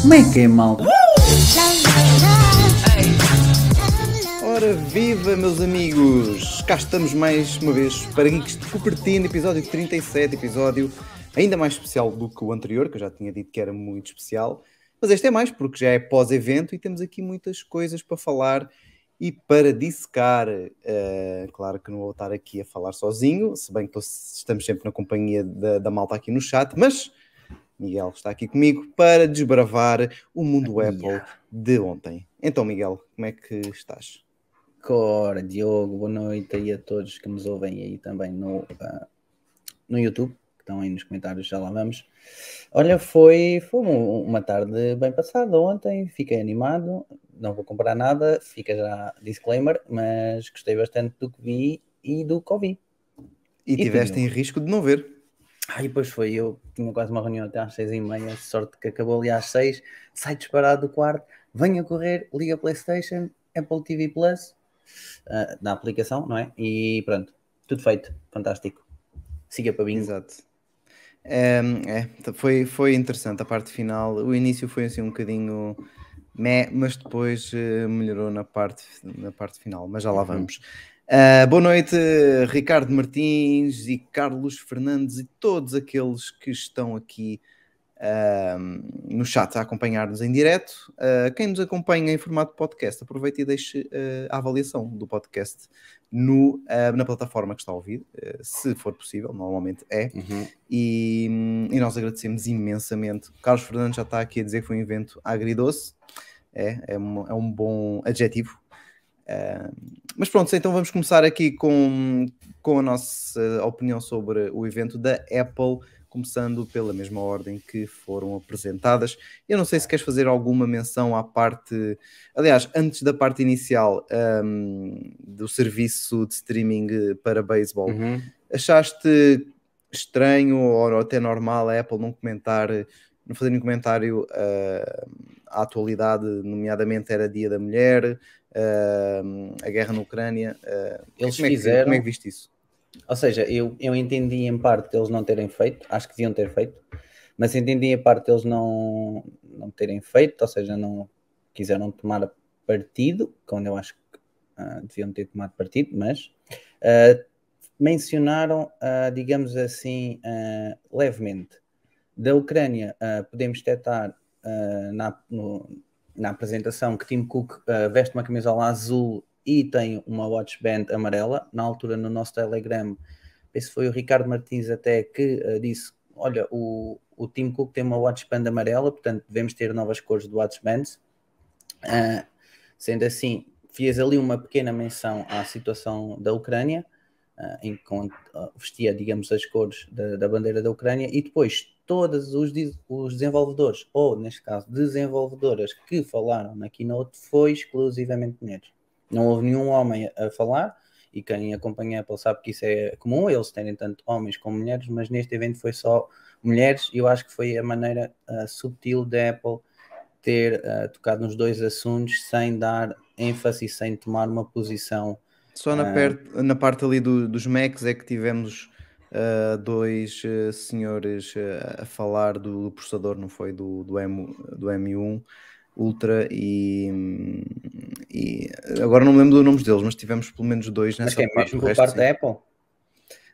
Como é que é, malta? Love. Ora, viva meus amigos! Cá estamos mais uma vez para Geeks de Cupertino, episódio 37, episódio ainda mais especial do que o anterior, que eu já tinha dito que era muito especial. Mas este é mais, porque já é pós-evento e temos aqui muitas coisas para falar e para dissecar. Eh, claro que não vou estar aqui a falar sozinho, se bem que estamos sempre na companhia da, da malta aqui no chat, mas Miguel está aqui comigo para desbravar o mundo Apple de ontem. Então, Miguel, como é que estás? Cora, Diogo, boa noite aí a todos que nos ouvem aí também no, ah, no YouTube, que estão aí nos comentários, já lá vamos. Olha, foi, foi um- uma tarde bem passada ontem, fiquei animado, não vou comprar nada, fica já disclaimer, mas gostei bastante do que vi e do que ouvi. E, E tiveste em risco de não ver. Aí depois foi, eu tinha quase uma reunião até às seis e meia, sorte que acabou ali às seis, sai disparado do quarto, venha correr, liga a Playstation, Apple TV Plus, ah, na aplicação, não é? E pronto, tudo feito, fantástico. Siga para bingo. Exato. É, é, foi, foi interessante a parte final. O início foi assim um bocadinho meh, mas depois eh, melhorou na parte, na parte final. Mas já lá vamos. Ah, boa noite, Ricardo Martins e Carlos Fernandes e todos aqueles que estão aqui ah, no chat a acompanhar-nos em direto. Ah, quem nos acompanha em formato podcast, aproveite e deixe ah, a avaliação do podcast no, ah, na plataforma que está a ouvir, ah, se for possível, normalmente é. Uhum. E, hum, e nós agradecemos imensamente. Carlos Fernandes já está aqui a dizer que foi um evento agridoce, é, é, um, é um bom adjetivo. Ah, mas pronto, então vamos começar aqui com, com a nossa opinião sobre o evento da Apple, começando pela mesma ordem que foram apresentadas. Eu não sei se queres fazer alguma menção à parte, aliás, antes da parte inicial hum, do serviço de streaming para beisebol, Uhum. achaste estranho ou até normal a Apple não comentar, não fazer nenhum comentário ah, à atualidade, nomeadamente era Dia da Mulher, ah, a guerra na Ucrânia. ah, Eles como é que, fizeram- Como é que viste isso? Ou seja, eu, eu entendi em parte eles não terem feito, acho que deviam ter feito, mas entendi em parte eles não, não terem feito, ou seja, não quiseram tomar partido, quando eu acho que ah, deviam ter tomado partido, mas ah, mencionaram, ah, digamos assim, levemente. Da Ucrânia, podemos detectar na, no- na apresentação que Tim Cook veste uma camisola azul e tem uma watch band amarela. Na altura, no nosso Telegram, esse foi o Ricardo Martins até que ah, disse: Olha, o, o Tim Cook tem uma watch band amarela, portanto devemos ter novas cores de watch bands. Ah, sendo assim, fiz ali uma pequena menção à situação da Ucrânia, ah, enquanto ah, vestia, digamos, as cores da, da bandeira da Ucrânia, e depois todos os, os desenvolvedores, ou neste caso, desenvolvedoras que falaram na keynote, foi exclusivamente mulheres. Não houve nenhum homem a, falar, e quem acompanha a Apple sabe que isso é comum, eles terem tanto homens como mulheres, mas neste evento foi só mulheres, e eu acho que foi a maneira ah, subtil da Apple ter ah, tocado nos dois assuntos sem dar ênfase e sem tomar uma posição. Só na, Ah. per- na parte ali do- dos Macs é que tivemos dois senhores a falar do processador, não foi? Do, do, M, do M1 Ultra e, e agora não me lembro dos nomes deles, mas tivemos pelo menos dois Mas nessa que é parte. mesmo por parte sim. da Apple?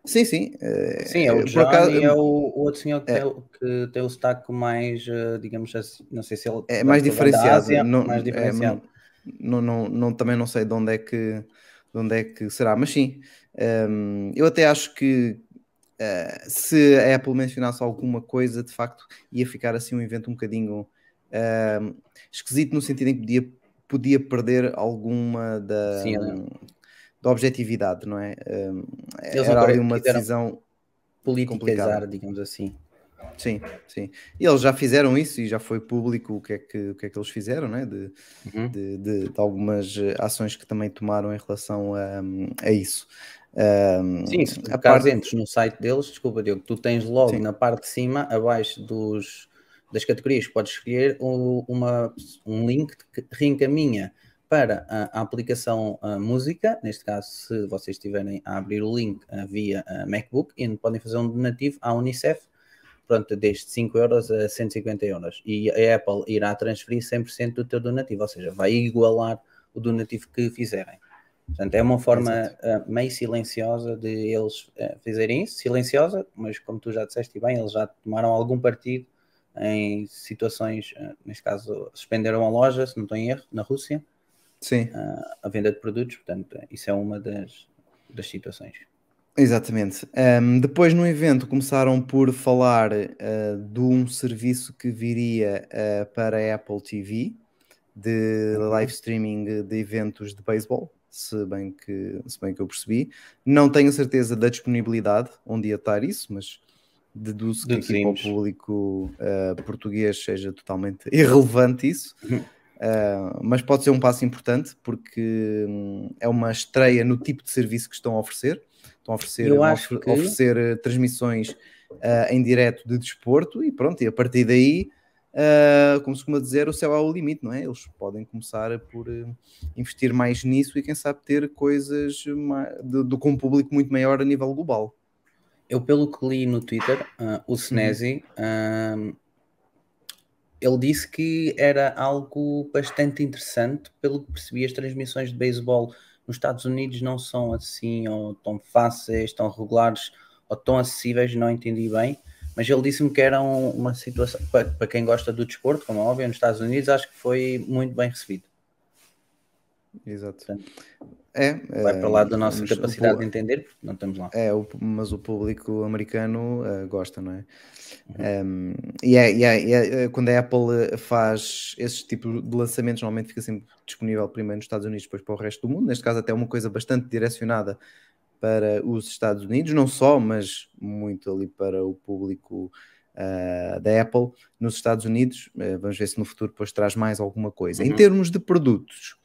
Sim, sim. eh, Sim, é o por John acaso- e é o, o outro senhor que, É. tem, o- que tem o sotaque mais, eh, digamos assim, não sei se ele É mais diferenciado. Ásia, não, mais é, diferenciado. não, não, não- também não sei de onde é que, de onde é que será, mas sim. hum, eu até acho que eh, se a Apple mencionasse alguma coisa, de facto, ia ficar assim um evento um bocadinho hum, esquisito no sentido em que podia, podia perder alguma da, Sim, é. da objetividade, não é? Eles era ali uma decisão. Politicizar, complicado. digamos assim. Sim, sim. E eles já fizeram isso e já foi público o que é que, o que, é que eles fizeram, né? De, Uhum. de, de- de algumas ações que também tomaram em relação a, a isso. Um, Sim, se caso parte- no site deles, desculpa, Diogo, tu tens logo Sim. na parte de cima, abaixo dos, das categorias, podes escolher o- uma, um link que reencaminha para a, a aplicação a música, neste caso, se vocês estiverem a abrir o link uh, via uh, MacBook, e podem fazer um donativo à Unicef, pronto, desde 5 euros a 150 euros. E a Apple irá transferir 100% do teu donativo, ou seja, vai igualar o donativo que fizerem. Portanto, é uma forma uh, meio silenciosa de eles uh, fazerem isso, silenciosa, mas como tu já disseste bem, eles já tomaram algum partido em situações, uh, neste caso, suspenderam a loja, se não estou em erro, na Rússia, Sim. a venda de produtos, portanto, isso é uma das, das situações. Exatamente. Um, depois no evento começaram por falar uh, de um serviço que viria uh, para a Apple TV de live streaming de eventos de beisebol, se bem que se bem que eu percebi. Não tenho certeza da disponibilidade onde ia estar isso, mas deduzo que aqui para o público uh, português seja totalmente irrelevante isso. Uh, mas pode ser um passo importante porque hum, é uma estreia no tipo de serviço que estão a oferecer. Estão a oferecer, Eu acho que... oferecer uh, transmissões uh, em direto de desporto e pronto, e a partir daí, como se costuma dizer, o céu é o limite, não é? Eles podem começar por investir mais nisso e quem sabe ter coisas de, de, com um público muito maior a nível global. Eu, pelo que li no Twitter, o Senesi. Uhum ele disse que era algo bastante interessante, pelo que percebi, as transmissões de beisebol nos Estados Unidos não são assim ou tão fáceis, tão regulares ou tão acessíveis, não entendi bem, mas ele disse-me que era uma situação, para, para quem gosta do desporto, como é óbvio, nos Estados Unidos, acho que foi muito bem recebido. Exato. Portanto, é, vai para lá da nossa capacidade de entender, porque não estamos lá. É, o, mas o público americano uh, gosta, não é? Uhum. Um, e, é, e, é, é, quando a Apple faz esse tipo de lançamentos, normalmente fica sempre disponível primeiro nos Estados Unidos, depois para o resto do mundo. Neste caso, até uma coisa bastante direcionada para os Estados Unidos, não só, mas muito ali para o público uh, da Apple nos Estados Unidos. Uh, vamos ver se no futuro depois traz mais alguma coisa. Uhum. Em termos de produtos,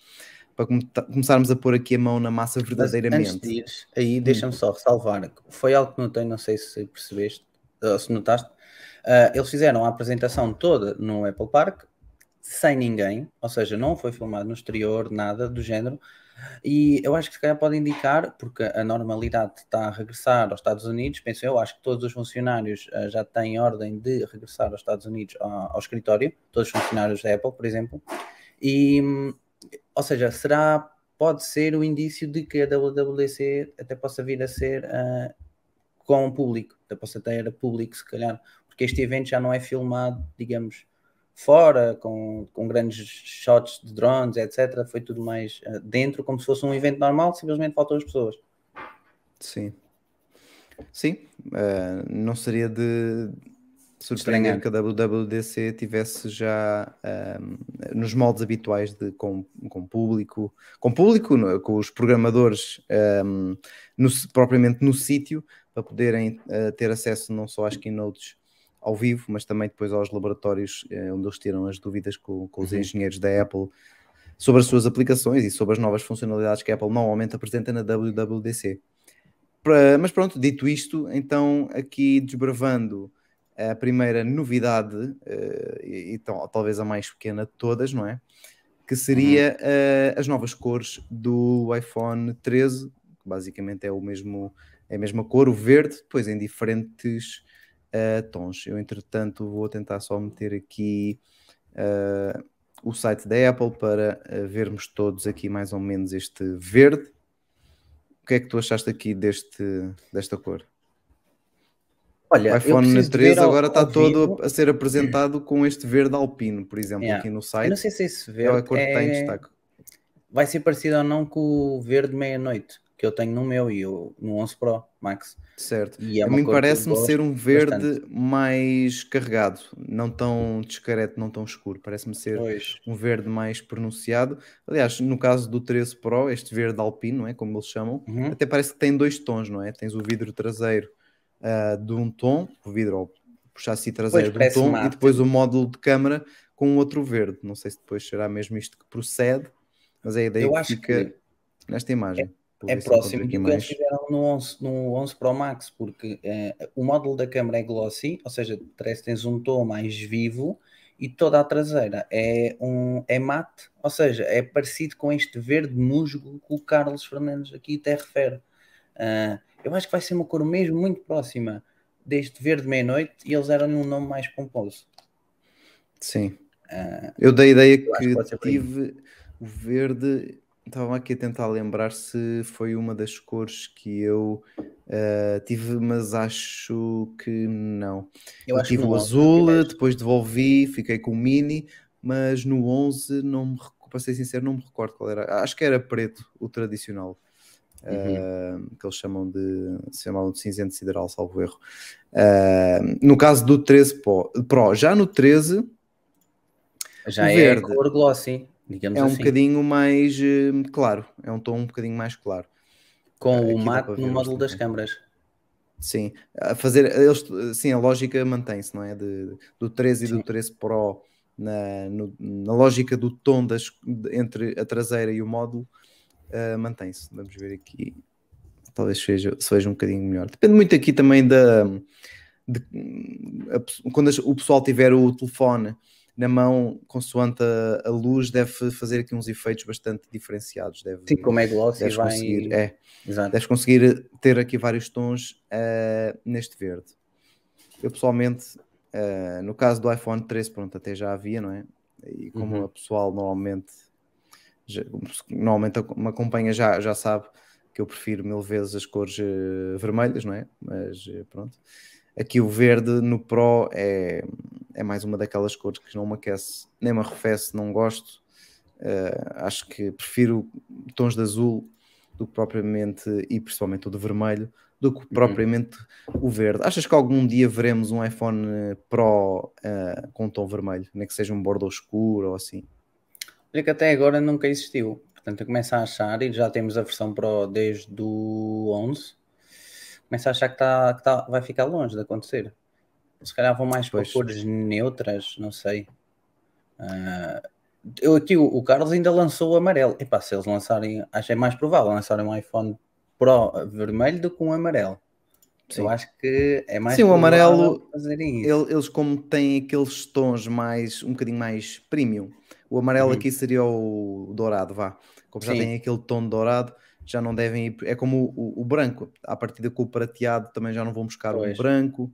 para começarmos a pôr aqui a mão na massa verdadeiramente. Antes ir, aí deixa-me hum. só ressalvar, foi algo que notei, não sei se percebeste, ou se notaste, uh, eles fizeram a apresentação toda no Apple Park, sem ninguém, ou seja, não foi filmado no exterior, nada do género, e eu acho que se calhar pode indicar, porque a normalidade está a regressar aos Estados Unidos, penso eu, acho que todos os funcionários uh, já têm ordem de regressar aos Estados Unidos ao, ao escritório, todos os funcionários da Apple, por exemplo, e hum, ou seja, será, pode ser o indício de que a WWDC até possa vir a ser uh, com o público, até possa ter público, se calhar, porque este evento já não é filmado, digamos, fora, com, com grandes shots de drones, etc. Foi tudo mais uh, dentro, como se fosse um evento normal, simplesmente faltam as pessoas. Sim. Sim, uh, não seria de surpreender que a WWDC tivesse já um, nos moldes habituais de com, com público, com público, no, com os programadores um, no, propriamente no sítio, para poderem uh, ter acesso não só às keynotes ao vivo, mas também depois aos laboratórios uh, onde eles tiram as dúvidas com, com os uhum. engenheiros da Apple sobre as suas aplicações e sobre as novas funcionalidades que a Apple normalmente apresenta na WWDC. Pra, mas pronto, dito isto, então aqui desbravando a primeira novidade, uh, e, e, talvez a mais pequena de todas, não é? Que seria uhum. uh, as novas cores do iPhone 13, que basicamente é o mesmo, é a mesma cor, o verde, depois em diferentes uh, tons. Eu, entretanto, vou tentar só meter aqui o site da Apple para vermos todos aqui mais ou menos este verde. O que é que tu achaste aqui deste, desta cor? Olha, o iPhone 13 agora está todo a ser apresentado com este verde alpino, por exemplo, yeah. aqui no site. Eu não sei se esse verde é a cor que em é destaque. Vai ser parecido ou não com o verde meia-noite que eu tenho no meu e eu, no 11 Pro Max. Certo. E é a mim parece-me ser um verde bastante. mais carregado, não tão discreto, não tão escuro. Parece-me ser pois. um verde mais pronunciado. Aliás, no caso do 13 Pro, este verde alpino, é como eles chamam, uhum. até parece que tem dois tons, não é? Tens o vidro traseiro uh, de um tom, o vidro ou o chassi traseiro de um tom, mate. e depois o módulo de câmara com outro verde. Não sei se depois será mesmo isto que procede, mas é a ideia Eu que fica que nesta imagem. É, é próximo do que eles fizeram no 11, no 11 Pro Max, porque uh, o módulo da câmera é glossy, ou seja, parece que tens um tom mais vivo e toda a traseira é, um, é mate, ou seja, é parecido com este verde musgo que o Carlos Fernandes aqui até refere. Uh, eu acho que vai ser uma cor mesmo muito próxima deste verde meia-noite e eles eram um nome mais pomposo. Sim. Uh, eu dei a ideia que, tive o verde Estava aqui a tentar lembrar se foi uma das cores que eu uh, tive, mas acho que não. Eu, eu tive o azul, depois devolvi, fiquei com o mini, mas no 11 não me para ser sincero, não me recordo qual era. Acho que era preto, o tradicional. Uhum. Uh, que eles chamam de se chamavam de cinzento sideral, salvo erro. Uh, no caso do 13 Pro, já no 13 já é cor glossy digamos é assim. um bocadinho mais uh, claro, é um tom um bocadinho mais claro. Com uh, o mate no módulo das câmaras. Sim, a fazer, eles, sim, a lógica mantém-se, não é? De, do 13 e do 13 Pro na, no, na lógica do tom das, entre a traseira e o módulo uh, mantém-se. Vamos ver aqui, talvez seja, seja um bocadinho melhor. Depende muito aqui também da. De, a, quando o pessoal tiver o telefone na mão, consoante a, a, luz, deve fazer aqui uns efeitos bastante diferenciados. Deve, Sim, como é glossy, deves vai... conseguir, é, Exato. deves conseguir ter aqui vários tons uh, neste verde. Eu pessoalmente, uh, no caso do iPhone 13, pronto, até já havia, não é? E como uhum. a pessoal normalmente, já, normalmente me acompanha já, já sabe que eu prefiro mil vezes as cores uh, vermelhas, não é? Mas pronto. Aqui o verde no Pro é, é mais uma daquelas cores que não me aquece, nem me arrefece, não gosto. Uh, acho que prefiro tons de azul do que propriamente, e principalmente o de vermelho, do que uhum. propriamente uhum. o verde. Achas que algum dia veremos um iPhone Pro uh, com tom vermelho, nem que seja um bordo escuro ou assim? Olha que até agora nunca existiu. Portanto, eu começo a achar, e já temos a versão Pro desde o 11, começo a achar que, tá, que tá, vai ficar longe de acontecer. Se calhar vão mais para cores neutras, não sei. Uh, eu aqui, o, o, Carlos ainda lançou o amarelo. E pá, se eles lançarem, acho é mais provável lançarem um iPhone Pro vermelho do que um amarelo. Sim. Eu acho que é mais Sim, o amarelo, eles como têm aqueles tons mais, um bocadinho mais premium, o amarelo uhum. aqui seria o dourado, vá. Como já Sim. tem aquele tom dourado, já não devem ir. É como o, o, branco, a partir com o prateado também já não vão buscar pois. um branco,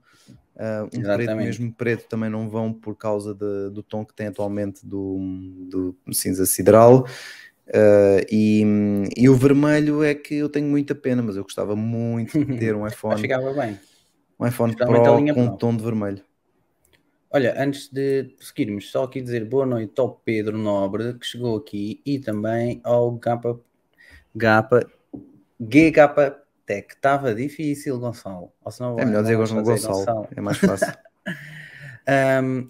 uh, um Exatamente. preto mesmo preto também não vão por causa de, do tom que tem atualmente do, do cinza sideral. Uh, e, e, o vermelho é que eu tenho muita pena, mas eu gostava muito de ter um iPhone. ficava bem. Um iPhone Pro com um tom de vermelho. Olha, antes de seguirmos, só aqui dizer boa noite ao Pedro Nobre que chegou aqui e também ao Gapa Gapa, GK Tech. Estava difícil, Gonçalo. Ou senão, é melhor dizer Gonçalo, Gonçalo, é mais fácil. um,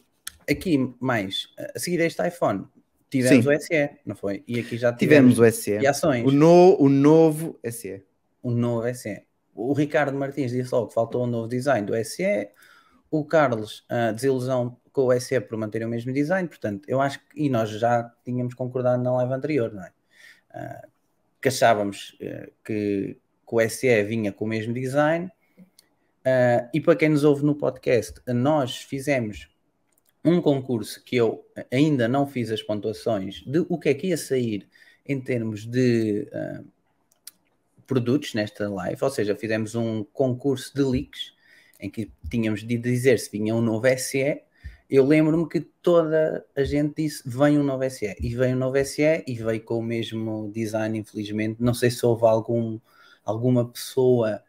aqui, mais, a seguir este iPhone, tivemos Sim. o SE, não foi? E aqui já tivemos, tivemos o SE. E ações. O, no, o novo SE. O novo SE. O Ricardo Martins disse logo que faltou um novo design do SE. O Carlos, a desilusão com o SE por manter o mesmo design, portanto, eu acho que, e nós já tínhamos concordado na live anterior, não é? Uh, que achávamos uh, que, que, o SE vinha com o mesmo design. Uh, e para quem nos ouve no podcast, nós fizemos um concurso que eu ainda não fiz as pontuações de o que é que ia sair em termos de produtos nesta live, ou seja, fizemos um concurso de leaks em que tínhamos de dizer se vinha um novo SE eu lembro-me que toda a gente disse vem um novo SE e veio um novo SE e veio com o mesmo design, infelizmente. Não sei se houve algum, alguma pessoa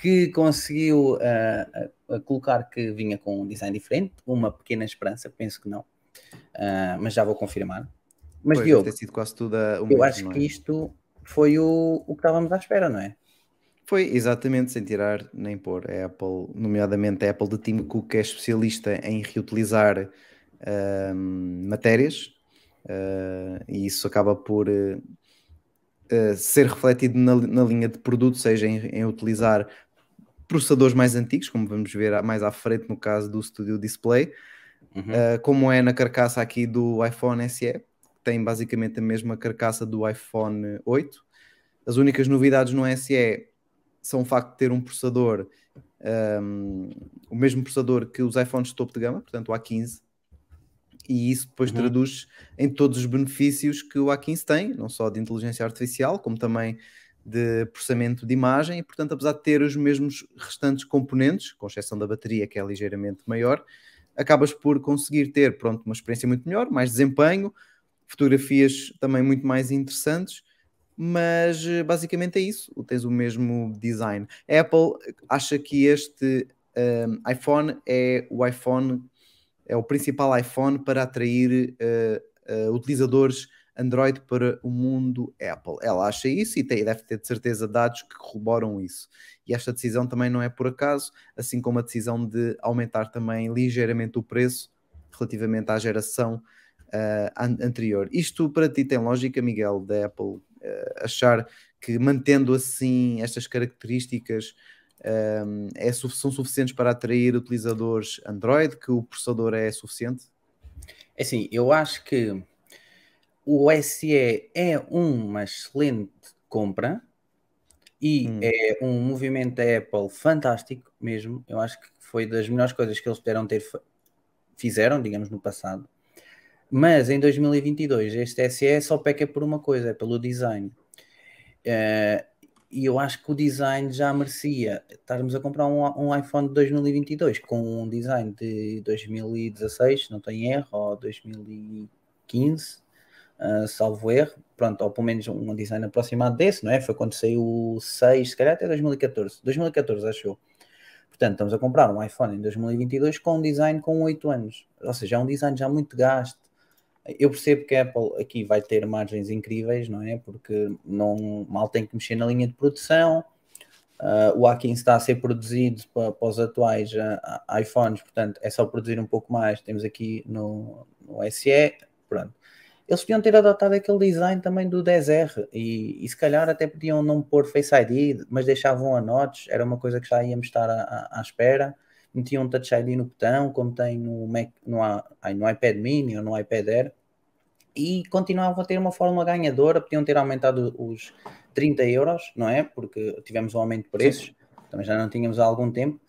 que conseguiu uh, uh, colocar que vinha com um design diferente, uma pequena esperança, penso que não, uh, mas já vou confirmar. Mas pois, Diogo, sido quase tudo eu mesmo, acho que é? isto foi o, o que estávamos à espera, não é? Foi exatamente sem tirar nem pôr. A Apple, nomeadamente a Apple de Tim Cook, que é especialista em reutilizar uh, matérias, uh, e isso acaba por uh, ser refletido na, na, linha de produto, seja em, em, utilizar processadores mais antigos, como vamos ver mais à frente no caso do Studio Display, uhum. como é na carcaça aqui do iPhone SE, que tem basicamente a mesma carcaça do iPhone 8. As únicas novidades no SE são o facto de ter um processador, um, o mesmo processador que os iPhones de topo de gama, portanto o A15, e isso depois Uhum. traduz em todos os benefícios que o A15 tem, não só de inteligência artificial, como também de processamento de imagem, e portanto, apesar de ter os mesmos restantes componentes, com exceção da bateria, que é ligeiramente maior, acabas por conseguir ter pronto, uma experiência muito melhor, mais desempenho, fotografias também muito mais interessantes, mas eh, basicamente é isso, tens o mesmo design. A Apple acha que este um, iPhone é o iPhone, é o principal iPhone para atrair uh, uh, utilizadores Android para o mundo Apple. Ela acha isso e tem, deve ter de certeza dados que corroboram isso. E esta decisão também não é por acaso, assim como a decisão de aumentar também ligeiramente o preço relativamente à geração uh, an anterior. Isto para ti tem lógica, Miguel, da Apple achar que mantendo assim estas características um, é, são suficientes para atrair utilizadores Android, que o processador é suficiente? É assim, eu acho que o SE é uma excelente compra e hum. é um movimento da Apple fantástico mesmo. Eu acho que foi das melhores coisas que eles puderam ter fizeram, digamos, no passado. Mas em 2022 este SE só peca por uma coisa, é pelo design. Uh, e eu acho que o design já merecia estarmos a comprar um, um, iPhone de 2022 com um design de 2016, não tem erro, ou 2015, uh, salvo erro, pronto, ou pelo menos um design aproximado desse, não é? Foi quando saiu o 6, se calhar até 2014, 2014 achou. Portanto, estamos a comprar um iPhone em 2022 com um design com 8 anos, ou seja, é um design já muito gasto. Eu percebo que a Apple aqui vai ter margens incríveis, não é? Porque não, mal tem que mexer na linha de produção. Uh, o A15 está a ser produzido para, para os atuais uh, iPhones, portanto é só produzir um pouco mais. Temos aqui no, no SE, pronto. Eles podiam ter adotado aquele design também do 10R e, e, se calhar até podiam não pôr Face ID, mas deixavam a notes, era uma coisa que já íamos estar à, à, à espera. Metiam um Touch ID no botão, como tem no, Mac, no, no iPad Mini ou no iPad Air, e continuavam a ter uma fórmula ganhadora. Podiam ter aumentado os 30 euros, não é? Porque tivemos um aumento de preços, Sim. também já não tínhamos há algum tempo,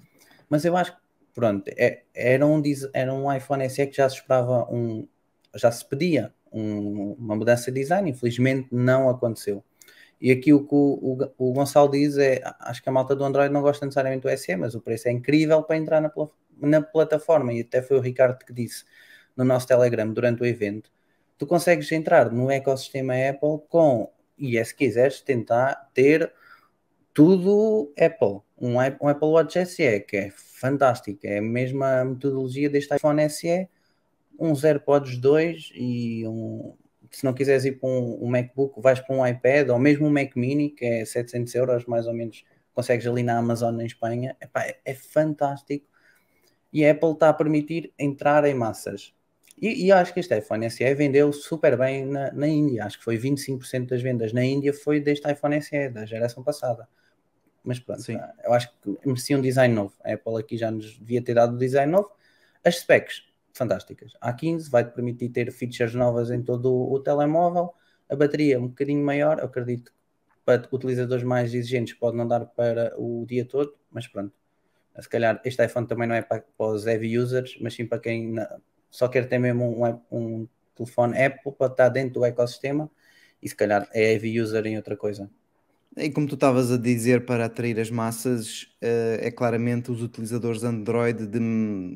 mas eu acho que, pronto, é, era, um, era um iPhone SE que já se esperava um, já se pedia um, uma mudança de design, infelizmente não aconteceu. E aqui o que o, o, o, Gonçalo diz é: acho que a malta do Android não gosta necessariamente do SE, mas o preço é incrível para entrar na, na plataforma. E até foi o Ricardo que disse no nosso Telegram durante o evento: tu consegues entrar no ecossistema Apple com, e é se quiseres, tentar ter tudo Apple. Um, Apple Watch SE, que é fantástico, é a mesma metodologia deste iPhone SE uns AirPods 2 e um. Se não quiseres ir para um, um, MacBook, vais para um iPad ou mesmo um Mac Mini, que é 700 euros mais ou menos, consegues ali na Amazon em Espanha. Epá, é, é fantástico. E a Apple está a permitir entrar em massas. E, e acho que este iPhone SE vendeu super bem na, na Índia. Acho que foi 25% das vendas na Índia foi deste iPhone SE, da geração passada. Mas pronto, Sim. eu acho que merecia um design novo. A Apple aqui já nos devia ter dado um design novo. As specs, fantásticas. A 15 vai-te permitir ter features novas em todo o, o telemóvel, a bateria um bocadinho maior, eu acredito que para utilizadores mais exigentes pode não dar para o dia todo, mas pronto. Se calhar este iPhone também não é para, para os heavy users, mas sim para quem só quer ter mesmo um, um telefone Apple para estar dentro do ecossistema e se calhar é heavy user em outra coisa. E como tu estavas a dizer, para atrair as massas, uh, é claramente os utilizadores Android de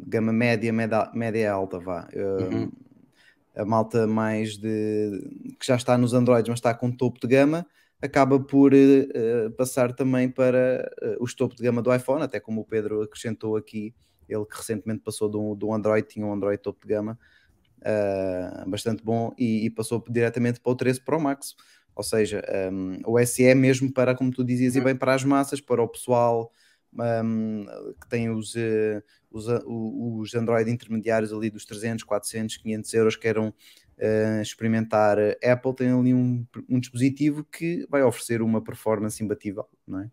gama média, média, média alta, vá. Uh, uhum. A malta mais de que já está nos Androids, mas está com topo de gama, acaba por uh, passar também para os topo de gama do iPhone, até como o Pedro acrescentou aqui, ele que recentemente passou do, do Android, tinha um Android topo de gama bastante bom e, e passou diretamente para o 13 Pro Max. Ou seja, um, o SE é mesmo para, como tu dizias, e uhum. bem para as massas, para o pessoal um, que tem os, uh, os, uh, os Android intermediários ali dos 300, 400, 500 euros que queiram uh, experimentar Apple, tem ali um, um, dispositivo que vai oferecer uma performance imbatível, não é?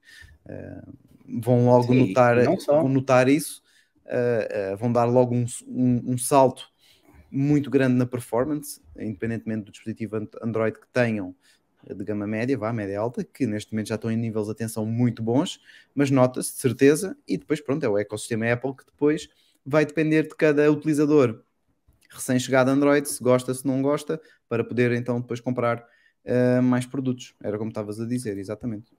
vão logo Sim, notar, vão notar isso, vão dar logo um, um salto muito grande na performance, independentemente do dispositivo Android que tenham, de gama média, vá, média alta, que neste momento já estão em níveis de atenção muito bons, mas nota-se de certeza, e depois pronto, é o ecossistema Apple que depois vai depender de cada utilizador recém-chegado Android, se gosta, se não gosta, para poder então depois comprar uh, mais produtos. Era como estavas a dizer, exatamente.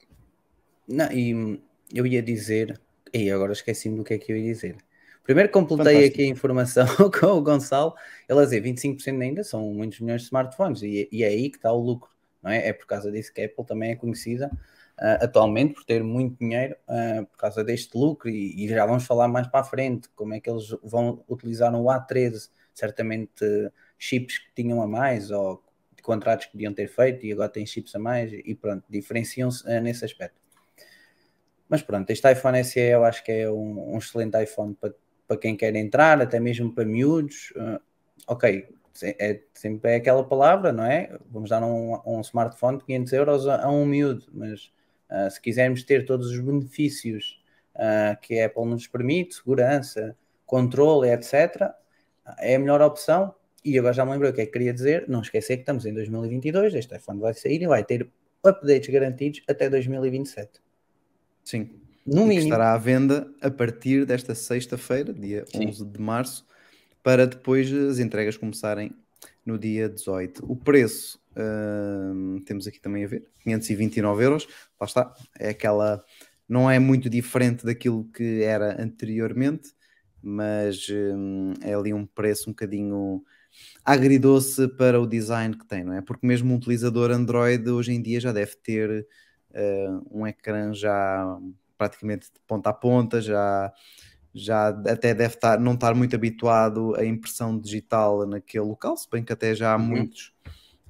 Não, e eu ia dizer, e agora esqueci-me do que é que eu ia dizer. Primeiro completei Fantástico. aqui a informação com o Gonçalo, ele a dizer 25% ainda são muitos milhões de smartphones, e, e é aí que está o lucro, não é? É por causa disso que a Apple também é conhecida uh, atualmente por ter muito dinheiro uh, por causa deste lucro, e, e, já vamos falar mais para a frente como é que eles vão utilizar no A13, certamente uh, chips que tinham a mais, ou contratos que podiam ter feito, e agora têm chips a mais, e pronto, diferenciam-se nesse aspecto. Mas pronto, este iPhone SE eu acho que é um, um excelente iPhone para, para quem quer entrar, até mesmo para miúdos. Uh, ok, é, sempre é aquela palavra, não é? Vamos dar um, um smartphone de 500 euros a, a um miúdo, mas uh, se quisermos ter todos os benefícios uh, que a Apple nos permite, segurança, controle, etc., é a melhor opção. E agora já me lembrei o que é que queria dizer. Não esquecer que estamos em 2022, este iPhone vai sair e vai ter updates garantidos até 2027. Sim. No E que mínimo. estará à venda a partir desta sexta-feira, dia Sim. 11 de março, para depois as entregas começarem no dia 18. O preço, hum, temos aqui também a ver, 529 euros, lá está, é aquela, não é muito diferente daquilo que era anteriormente, mas hum, é ali um preço um bocadinho agridoce para o design que tem, não é? Porque mesmo um utilizador Android hoje em dia já deve ter eh, um ecrã já praticamente de ponta a ponta, já, já até deve estar, não estar muito habituado à impressão digital naquele local, se bem que até já há Uhum. muitos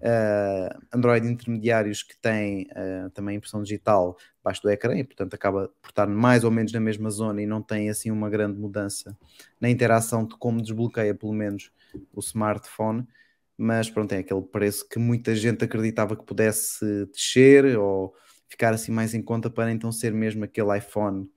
eh, Android intermediários que têm eh, também impressão digital baixo do ecrã e portanto acaba por estar mais ou menos na mesma zona e não tem assim uma grande mudança na interação de como desbloqueia pelo menos o smartphone mas pronto, é aquele preço que muita gente acreditava que pudesse descer ou ficar assim mais em conta para então ser mesmo aquele iPhone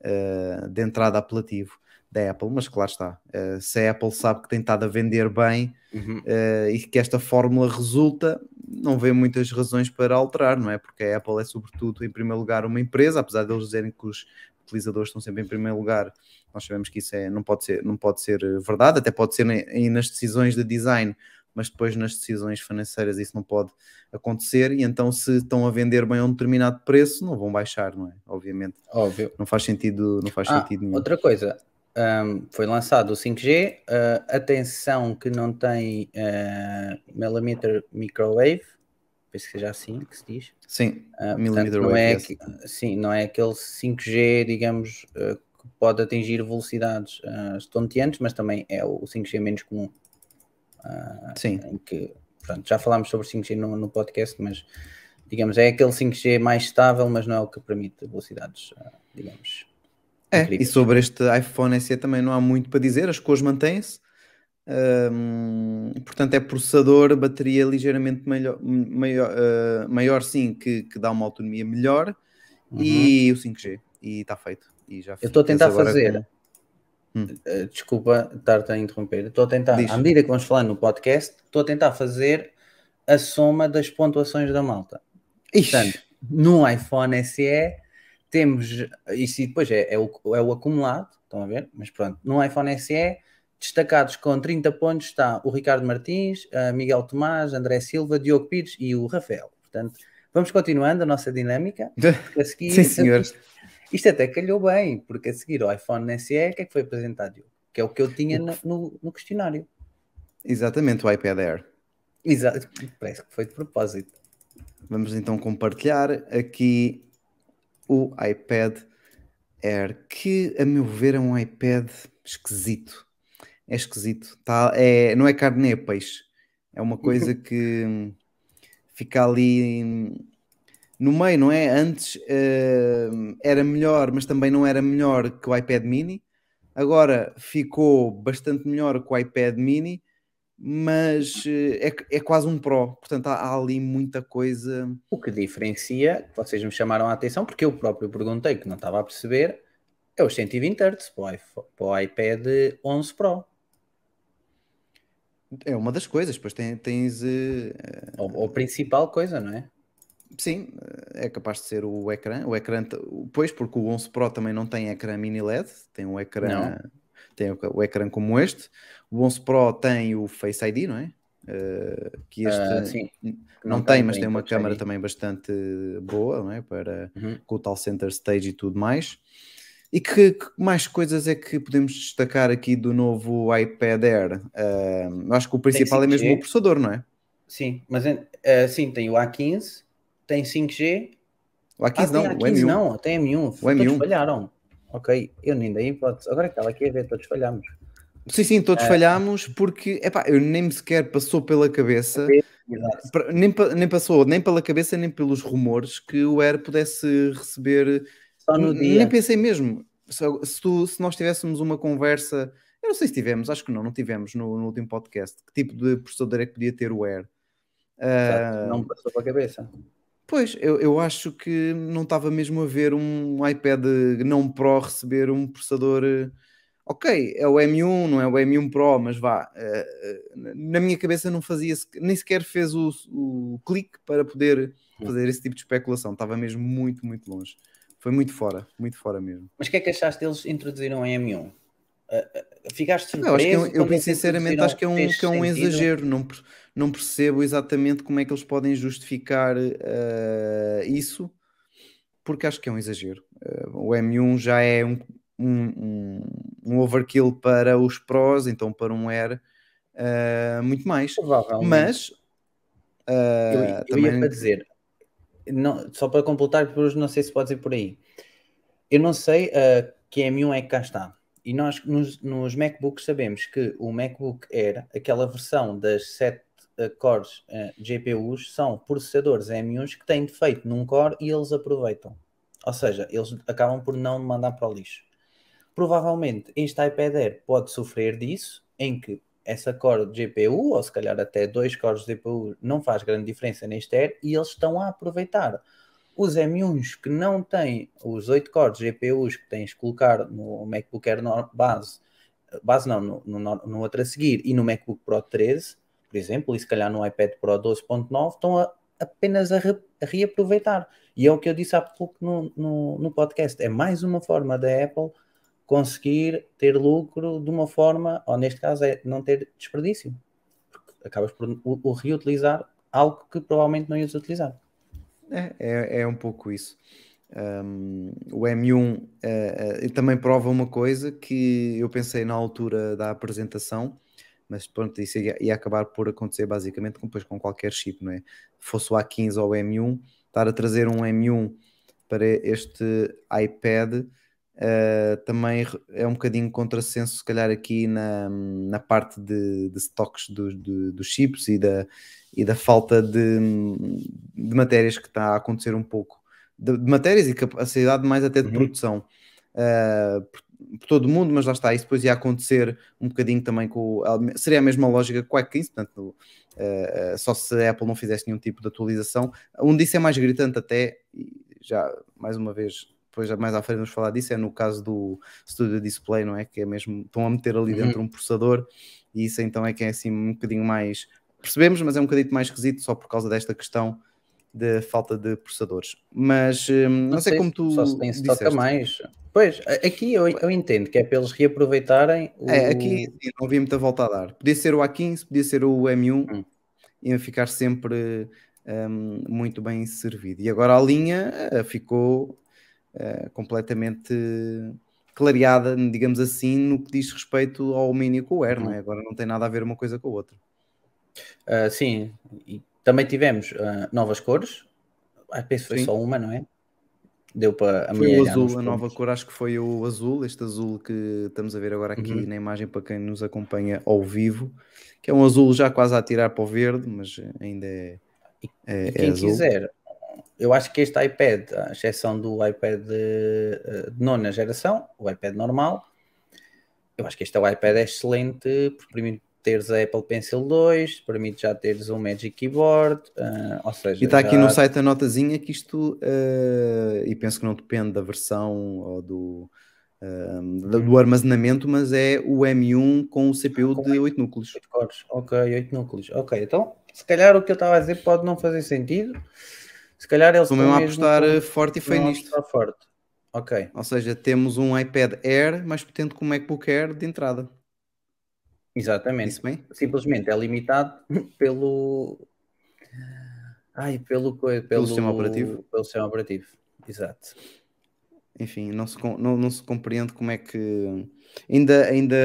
eh, de entrada apelativo da Apple, mas claro está, eh, se a Apple sabe que tem estado a vender bem Uhum. eh, e que esta fórmula resulta, não vê muitas razões para alterar, não é? Porque a Apple é sobretudo em primeiro lugar uma empresa, apesar de eles dizerem que os utilizadores estão sempre em primeiro lugar, nós sabemos que isso é, não, pode ser, não pode ser verdade, até pode ser ne- em- nas decisões de design, mas depois nas decisões financeiras isso não pode acontecer, e então se estão a vender bem a um determinado preço, não vão baixar, não é? Obviamente, Óbvio. não faz sentido, não faz Ah, sentido nenhum. outra coisa, ahm, foi lançado o 5G, ah, atenção que não tem ah, millimeter microwave, penso que seja assim que se diz. Sim, Ah, millimeter portanto, não wave, é, yes. aqui- sim, não é aquele 5G, digamos, ah, que pode atingir velocidades ah, estonteantes, mas também é o 5G menos comum. Sim. em que pronto, já falámos sobre 5G no, no podcast, mas digamos, é aquele 5G mais estável, mas não é o que permite velocidades, ah, digamos. É, e incríveis. sobre este iPhone SE também não há muito para dizer, as cores mantêm-se. Hum, portanto, é processador, bateria ligeiramente maior, maior, ah, maior sim, que, que dá uma autonomia melhor, e o 5G. E está feito. E já Uhum. Eu estou a tentar fazer. Hum. Uh, desculpa estar-te a interromper. Estou a tentar, Diz. à medida que vamos falando no podcast, estou a tentar fazer a soma das pontuações da malta. Ixi, Portanto, no iPhone SE temos, isso e depois é, é, o, é o acumulado, estão a ver? Mas pronto, no iPhone SE, destacados com 30 pontos está o Ricardo Martins, a Miguel Tomás, André Silva, Diogo Pires e o Rafael. Portanto, vamos continuando a nossa dinâmica. A seguir, Sim, senhor. Isto até calhou bem, porque a seguir ao iPhone SE, o que é que foi apresentado? Que é o que eu tinha no, no- no questionário. Exatamente, o iPad Air. Exato, parece que foi de propósito. Vamos então compartilhar aqui o iPad Air, que a meu ver é um iPad esquisito. É esquisito. Tá, é, não é carne é peixe. É uma coisa que hum, fica ali hum, no meio, não é? Antes hum, era melhor, mas também não era melhor que o iPad mini. Agora ficou bastante melhor que o iPad mini, mas eh, é, é quase um Pro. Portanto, há, há ali muita coisa. O que diferencia, vocês me chamaram a atenção, porque eu próprio perguntei que não estava a perceber, é os 120 Hz para o, iPhone- para o iPad 11 Pro. É uma das coisas. Depois tens. eh, Ou, ou a principal coisa, não é? Sim, é capaz de ser o ecrã. O ecrã, pois, porque o 11 Pro também não tem ecrã mini LED, tem um ecrã tem o, o ecrã como este. O 11 Pro tem o Face ID, não é? Uh, que este Ah, sim. não, Não tem, mas tem uma câmera também bastante boa, não é? Para Uhum. com o tal Center Stage e tudo mais. E que, que mais coisas é que podemos destacar aqui do novo iPad Air? Ah, eu acho que o principal é mesmo 5G. o processador, não é? Sim, mas eh, sim, tem o A15, tem 5G. O A15 ah, não, o A15 M1. não, tem M1. O Todos M1. falharam. Ok, eu nem dei hipótese. Agora é que estava aqui a ver, todos falhamos. Sim, sim, todos É. falhámos porque epá, eu nem sequer passou pela cabeça, Exato. pra- nem, nem passou nem pela cabeça nem pelos rumores que o Air pudesse receber. Só no dia. Nem pensei mesmo. Se, se tu- se nós tivéssemos uma conversa, eu não sei se tivemos, acho que não, não tivemos no, no último podcast. Que tipo de processador é que podia ter o Air? Exato, Ah, Não me passou pela cabeça. Pois, eu, eu acho que não estava mesmo a ver um iPad não Pro receber um processador. eh, Ok, é o M1, não é o M1 Pro, mas vá. eh, eh, na minha cabeça não fazia, nem sequer fez o, o clique para poder fazer esse tipo de especulação. Estava mesmo muito, muito longe. Foi muito fora, muito fora mesmo. Mas o que é que achaste deles introduziram em M1? Ah, ah, ficaste surpreso? Eu é um- eu, eles sinceramente acho que é um, que é um exagero. Não, não percebo exatamente como é que eles podem justificar eh, isso, porque acho que é um exagero. Eh, o M1 já é um, um, um- overkill para os pros, então para um Air eh, muito mais. Mas eu, eu ia também para dizer, não, só para completar, depois não sei se podes ir por aí. Eu não sei ah, que M1 é que cá está. E nós nos, nos MacBooks sabemos que o MacBook Air, aquela versão das 7 cores ah, GPUs, são processadores M1s que têm defeito num core e eles aproveitam. Ou seja, eles acabam por não mandar para o lixo. Provavelmente este iPad Air pode sofrer disso, em que essa core de GPU, ou se calhar até dois cores de GPU, não faz grande diferença neste Air, e eles estão a aproveitar os M1s que não têm os 8 cores de GPUs que tens que colocar no MacBook Air base, base não, no, no, no outro a seguir, e no MacBook Pro 13, por exemplo, e se calhar no iPad Pro 12.9, estão a- apenas a, re- a reaproveitar. E é o que eu disse há pouco no, no, no podcast, é mais uma forma da Apple conseguir ter lucro de uma forma, ou neste caso é não ter desperdício. Porque acabas por o, o reutilizar algo que provavelmente não ias utilizar. É, é, é um pouco isso. Um, o M1 eh, eh, também prova uma coisa que eu pensei na altura da apresentação, mas pronto, isso ia, ia acabar por acontecer basicamente com, depois com qualquer chip, não é? Fosse o A15 ou o M1, estar a trazer um M1 para este iPad eh, também é um bocadinho contrassenso, se calhar aqui na, na parte de, de stocks do- do- dos chips e da, e da falta de, de matérias que está a acontecer um pouco. De, de matérias e capacidade mais até de Uhum. produção uh, por, todo o mundo, mas lá está, isso depois ia acontecer um bocadinho também com seria a mesma lógica com o i15, portanto, uh, só se a Apple não fizesse nenhum tipo de atualização. Um disso é mais gritante até, e já mais uma vez, depois mais à frente vamos falar disso, é no caso do Studio Display, não é? Que é mesmo, estão a meter ali Uhum. dentro um processador, e isso então é que é assim um bocadinho mais percebemos, mas é um bocadinho mais esquisito só por causa desta questão de falta de processadores. Mas hum, não, sei, como tu Só se tem estoque a mais. Pois, a- aqui eu, eu entendo que é para eles reaproveitarem o... É, aqui sim, não havia muita volta a dar. Podia ser o A15, podia ser o M1, Hum. ia ficar sempre hum, muito bem servido. E agora a linha eh, ficou eh, completamente clareada, digamos assim, no que diz respeito ao Mini com o Air, Uhum. não é? Agora não tem nada a ver uma coisa com a outra. Ah, sim, e também tivemos ah, novas cores. Ah, penso que foi Sim. só uma, não é? Deu para Foi o azul, a nova cor, acho que foi o azul, este azul que estamos a ver agora aqui Uhum. na imagem para quem nos acompanha ao vivo, que é um azul já quase a tirar para o verde, mas ainda é, é, E é quem azul. quiser, eu acho que este iPad, à exceção do iPad de, eh, de nona geração, o iPad normal, eu acho que este é o iPad é excelente, porque teres a Apple Pencil 2, permite já teres um Magic Keyboard, ah, ou seja, E está aqui no site a notazinha que isto, eh, e penso que não depende da versão ou do, eh, do- do armazenamento, mas é o M1 com o CPU de 8 núcleos. 8 cores, ok, 8 núcleos, ok, então se calhar o que eu estava a dizer pode não fazer sentido, se calhar eles Estão mesmo a mesmo apostar com- eh, forte e feio não nisto. forte. Ok. Ou seja, temos um iPad Air mais potente que o MacBook Air de entrada. Exatamente. Simplesmente é limitado pelo. Ai, pelo, co- pelo, sistema operativo? Pelo sistema operativo. Exato. Enfim, não se, não, não se compreende como é que. Ainda, ainda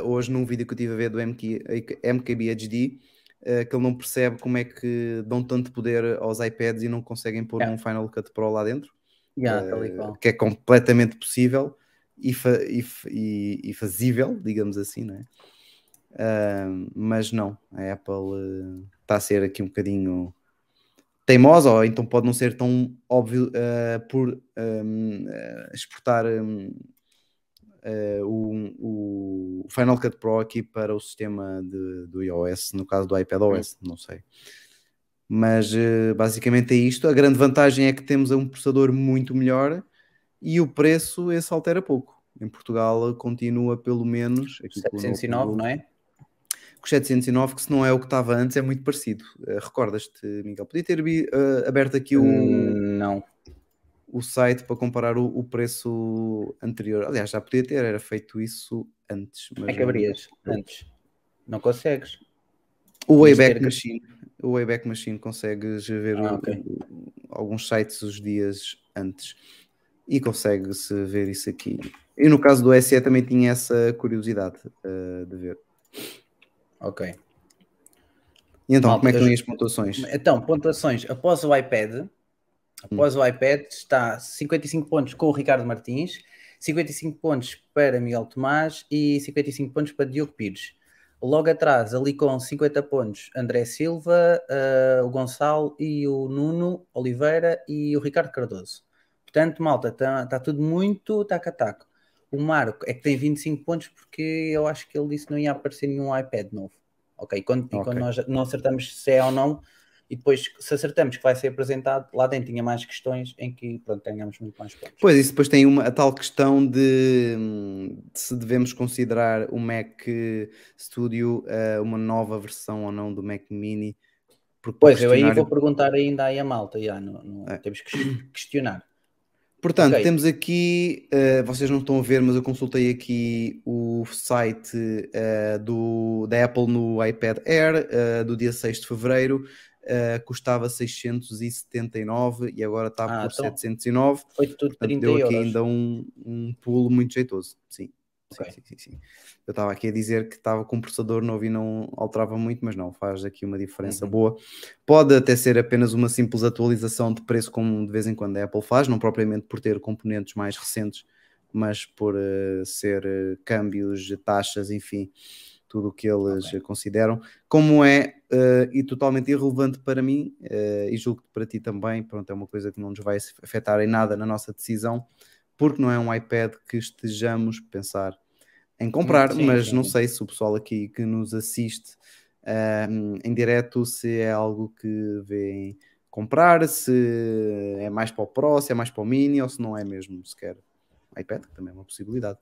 ah, hoje, num vídeo que eu estive a ver do MK, MKBHD, ah, que ele não percebe como é que dão tanto poder aos iPads e não conseguem pôr Yeah. um Final Cut Pro lá dentro. Yeah, qual. que é completamente possível e, fa- e e- e fazível, digamos assim, não é? Ah, mas não, a Apple está a ser aqui um bocadinho teimosa, ou então pode não ser tão óbvio ah, por hum, ah, exportar hum, ah, o, o Final Cut Pro aqui para o sistema de- do iOS, no caso do iPadOS, não sei. Mas eh, basicamente é isto. A grande vantagem é que temos um processador muito melhor e o preço esse altera pouco. Em Portugal continua pelo menos aqui com o novo 709, produto, não é? Com os 709, que se não é o que estava antes, é muito parecido. Eh, Recordas-te, Miguel? Podia ter eh, aberto aqui o, Não. o site para comparar o, o preço anterior. Aliás, já podia ter, era feito isso antes. Mas é que não- abrias antes? Não consegues. O Wayback que- Machine. O Wayback Machine consegues ver Ah, o- o- alguns sites os dias antes e consegue-se ver isso aqui. E no caso do SE também tinha essa curiosidade eh, de ver. Ok. E então, Malta, como é que estão as pontuações? Então, pontuações. Após o iPad, após Hum. o iPad está 55 pontos com o Ricardo Martins, 55 pontos para Miguel Tomás e 55 pontos para Diogo Pires. Logo atrás, ali com 50 pontos, André Silva, eh, o Gonçalo e o Nuno Oliveira e o Ricardo Cardoso. Portanto, malta, está tudo muito taco a taco. O Marco é que tem 25 pontos porque eu acho que ele disse que não ia aparecer nenhum iPad novo. Ok, quando, e Ok. quando nós não acertamos se é ou não, e depois se acertamos que vai ser apresentado, lá dentro tinha mais questões em que pronto, ganhamos muito mais pontos. Pois, isso depois tem uma, a tal questão de, de se devemos considerar o Mac Studio eh, uma nova versão ou não do Mac Mini. Porque Pois, para eu aí vou perguntar ainda aí a malta, já, não, não- É. temos que questionar. Portanto, Ok. temos aqui, eh, vocês não estão a ver, mas eu consultei aqui o site eh, do, da Apple no iPad Air eh, do dia 6 de fevereiro, custava 679 e agora está Ah, por então, 709. Foi tudo Portanto, 30 deu aqui euros. ainda um, um pulo muito jeitoso. Sim. Sim, Ok. sim, sim, sim. Eu estava aqui a dizer que estava com um processador novo e não alterava muito, mas não, faz aqui uma diferença Uhum. boa. Pode até ser apenas uma simples atualização de preço, como de vez em quando a Apple faz, não propriamente por ter componentes mais recentes, mas por eh, ser eh, câmbios, taxas, enfim, tudo o que eles Ok. consideram. Como é eh, e totalmente irrelevante para mim, e julgo que para ti também, pronto, é uma coisa que não nos vai afetar em nada na nossa decisão, porque não é um iPad que estejamos a pensar em comprar, sim, mas sim, não sei se o pessoal aqui que nos assiste ahm, em direto se é algo que vê comprar, se é mais para o Pro, se é mais para o Mini ou se não é mesmo sequer iPad, que também é uma possibilidade.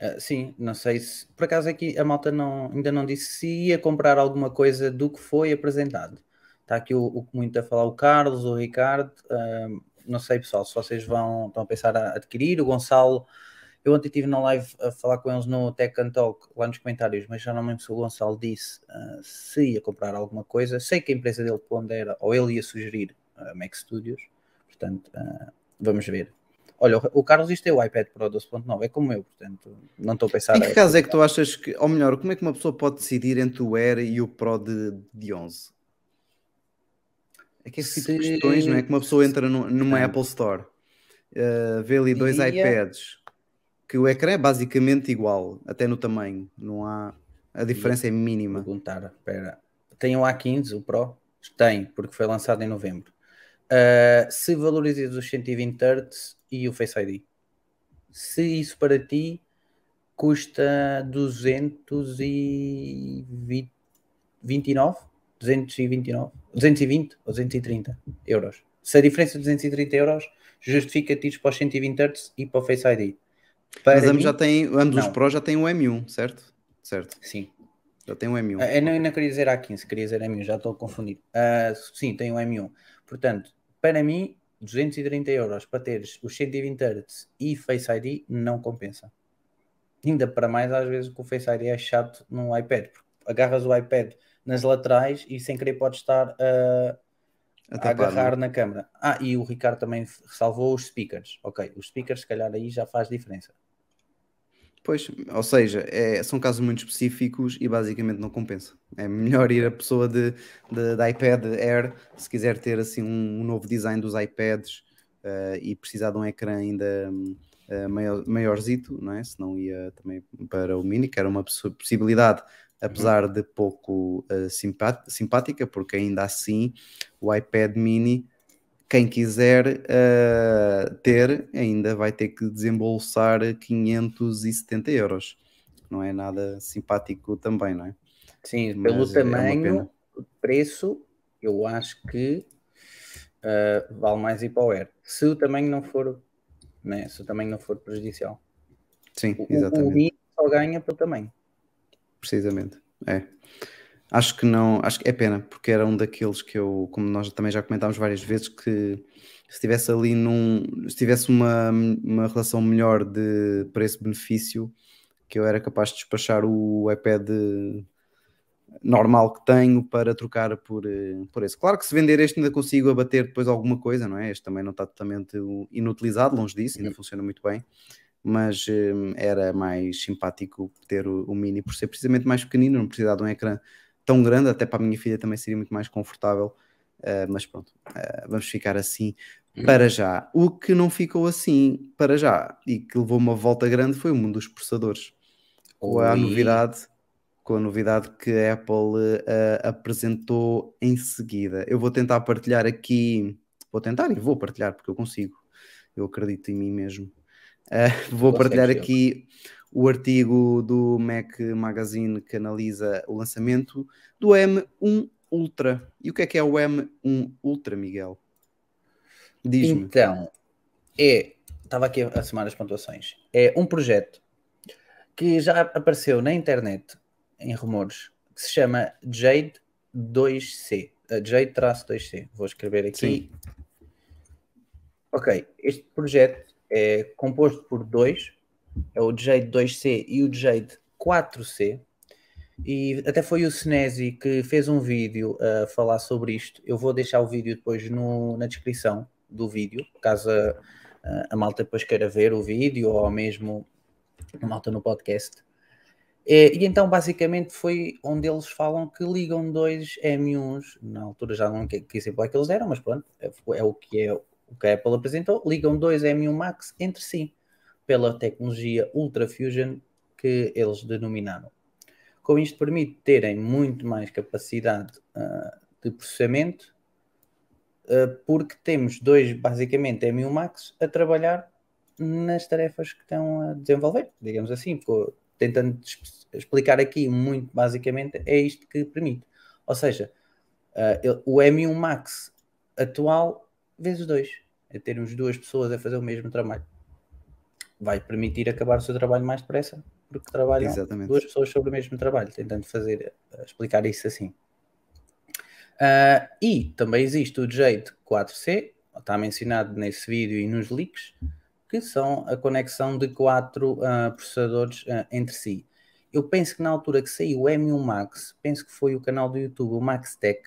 Ah, sim, não sei se por acaso aqui a malta não, ainda não disse se ia comprar alguma coisa do que foi apresentado. Está aqui o, o muito a falar o Carlos, o Ricardo. ah, não sei, pessoal, se vocês vão estão a pensar a adquirir. O Gonçalo, eu ontem estive na live a falar com eles no Tech and Talk, lá nos comentários, mas já não me lembro se o Gonçalo disse ah, se ia comprar alguma coisa. Sei que a empresa dele pondera, ou ele ia sugerir a Mac Studios, portanto, ah, vamos ver. Olha, o Carlos isto é o iPad Pro 12.9, é como eu, portanto, não estou a pensar. Em que caso é que tu achas que, ou melhor, como é que uma pessoa pode decidir entre o Air e o Pro de, de 11? É que esse tipo de questões, não é? Que uma pessoa entra nu- numa. Apple Store, eh, vê ali dois Dia. iPads, que o ecrã é basicamente igual, até no tamanho, não há. A diferença é mínima. perguntar, espera. Tem o A15, o Pro? Tem, porque foi lançado em novembro. Uh, se valorizas os 120 Hz e o Face ID, se isso para ti custa 229, 229, 220 ou 230 euros. Se a diferença de 230 euros justifica-te ir para os 120 Hz e para o Face ID. Para Mas ambos mim, já têm, ambos os não. Pro já têm o M1, certo? Certo. sim, Já tem o M1. Ah, Eu não, eu não queria dizer A15, queria dizer M1, já estou a confundir. Ah, sim, tem o M1. Portanto, para mim, 230 euros para teres os 120 Hz e Face ID não compensa. Ainda para mais às vezes que o Face ID é chato no iPad, porque agarras o iPad nas laterais e sem querer pode estar a, a Até agarrar na câmera. Ah, e o Ricardo também ressalvou os speakers. Ok, os speakers se calhar aí já faz diferença. Pois, ou seja, é- são casos muito específicos e basicamente não compensa. É melhor ir a pessoa de, de, de iPad Air, se quiser ter assim um, um novo design dos iPads eh, e precisar de um ecrã ainda eh, maior, maiorzito, não é? Senão ia também para o Mini, que era uma possi- possibilidade, apesar de pouco simpá- simpática, porque ainda assim o iPad Mini quem quiser uh, ter ainda vai ter que desembolsar 570 euros. Não é nada simpático também, não é? Sim, Mas pelo é- é tamanho, pena. preço, eu acho que ah, vale mais ir para o Air. Se o tamanho não for, né, se o tamanho não for prejudicial. Sim, O, o, o exatamente. Mini só ganha pelo tamanho. Precisamente. É. Acho que não, acho que é pena, porque era um daqueles que eu, como nós também já comentámos várias vezes, que se tivesse ali num, se tivesse uma, uma relação melhor de preço-benefício, que eu era capaz de despachar o iPad normal que tenho para trocar por, eh, por esse. Claro que se vender este ainda consigo abater depois alguma coisa, não é? Este também não está totalmente inutilizado, longe disso, ainda funciona muito bem, mas eh, era mais simpático ter o, o Mini por ser precisamente mais pequenino, não precisar de um ecrã tão grande, até para a minha filha também seria muito mais confortável, eh, mas pronto, eh, vamos ficar assim para já. O que não ficou assim para já e que levou uma volta grande foi o mundo dos processadores. Com a novidade, com a novidade que a Apple eh, apresentou em seguida. Eu vou tentar partilhar aqui, vou tentar e vou partilhar porque eu consigo. Eu acredito em mim mesmo. Eh, vou partilhar aqui o artigo do Mac Magazine que analisa o lançamento do M1 Ultra. E o que é que é o M1 Ultra, Miguel? Diz-me. Então, é, estava aqui a somar as pontuações. É um projeto que já apareceu na internet em rumores que se chama Jade 2C. eh, Jade-2C. Vou escrever aqui. Sim. Ok, este projeto é composto por dois, é o Jade 2C e o Jade 4C. E até foi o Senesi que fez um vídeo a falar sobre isto. Eu vou deixar o vídeo depois no- na descrição do vídeo, caso a, a- malta depois queira ver o vídeo ou mesmo a malta no podcast. É, e então, basicamente, foi onde eles falam que ligam dois M1s. Na altura já não dizer qual é que eles eram, mas pronto, é, é o que é o que a Apple apresentou. Ligam dois M1 Max entre si pela tecnologia Ultra Fusion que eles denominaram. Com isto permite terem muito mais capacidade ah, de processamento, ah, porque temos dois, basicamente, M1 Max a trabalhar nas tarefas que estão a desenvolver, digamos assim, tentando explicar aqui muito basicamente, é isto que permite. Ou seja, ele- o M1 Max atual vezes dois, é termos duas pessoas a fazer o mesmo trabalho. Vai permitir acabar o seu trabalho mais depressa, porque trabalham Exatamente. duas pessoas sobre o mesmo trabalho, tentando fazer, eh, explicar isso assim. Ah, e também existe o Jade 4C, está mencionado nesse vídeo e nos leaks, que são a conexão de quatro ah, processadores ah, entre si. Eu penso que na altura que saiu o M1 Max, penso que foi o canal do YouTube, o MaxTech,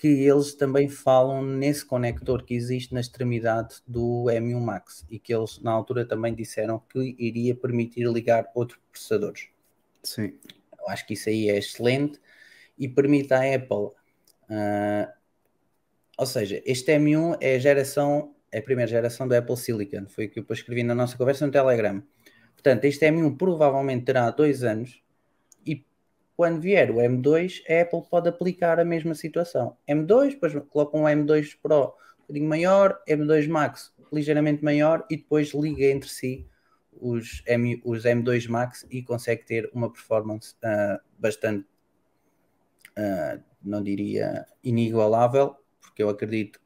que eles também falam nesse conector que existe na extremidade do M1 Max e que eles na altura também disseram que iria permitir ligar outros processadores. Sim. Eu acho que isso aí é excelente e permite à Apple. ah, ou seja, este M1 é a geração, é a primeira geração do Apple Silicon. Foi o que eu escrevi na nossa conversa no Telegram. Portanto, este M1 provavelmente terá dois anos quando vier o M2, a Apple pode aplicar a mesma situação. M2, depois colocam um M2 Pro um bocadinho maior, M2 Max ligeiramente maior e depois liga entre si os, M, os M2 Max e consegue ter uma performance ah, bastante, ah, não diria inigualável, porque eu acredito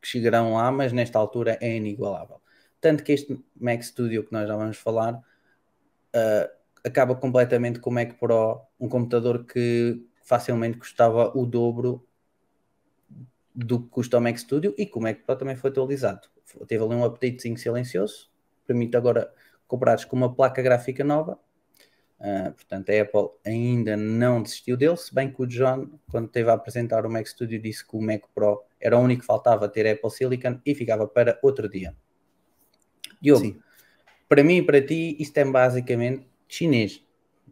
que, chegarão lá, mas nesta altura é inigualável. Tanto que este Mac Studio que nós já vamos falar ah, acaba completamente com o Mac Pro, um computador que facilmente custava o dobro do que custa o Mac Studio e que o Mac Pro também foi atualizado. Teve ali um updatezinho silencioso, permite agora comprares com uma placa gráfica nova. Uh, portanto, a Apple ainda não desistiu dele, se bem que o John, quando esteve a apresentar o Mac Studio, disse que o Mac Pro era o único que faltava ter Apple Silicon e ficava para outro dia. Diogo, Sim. para mim e para ti, isto é basicamente chinês.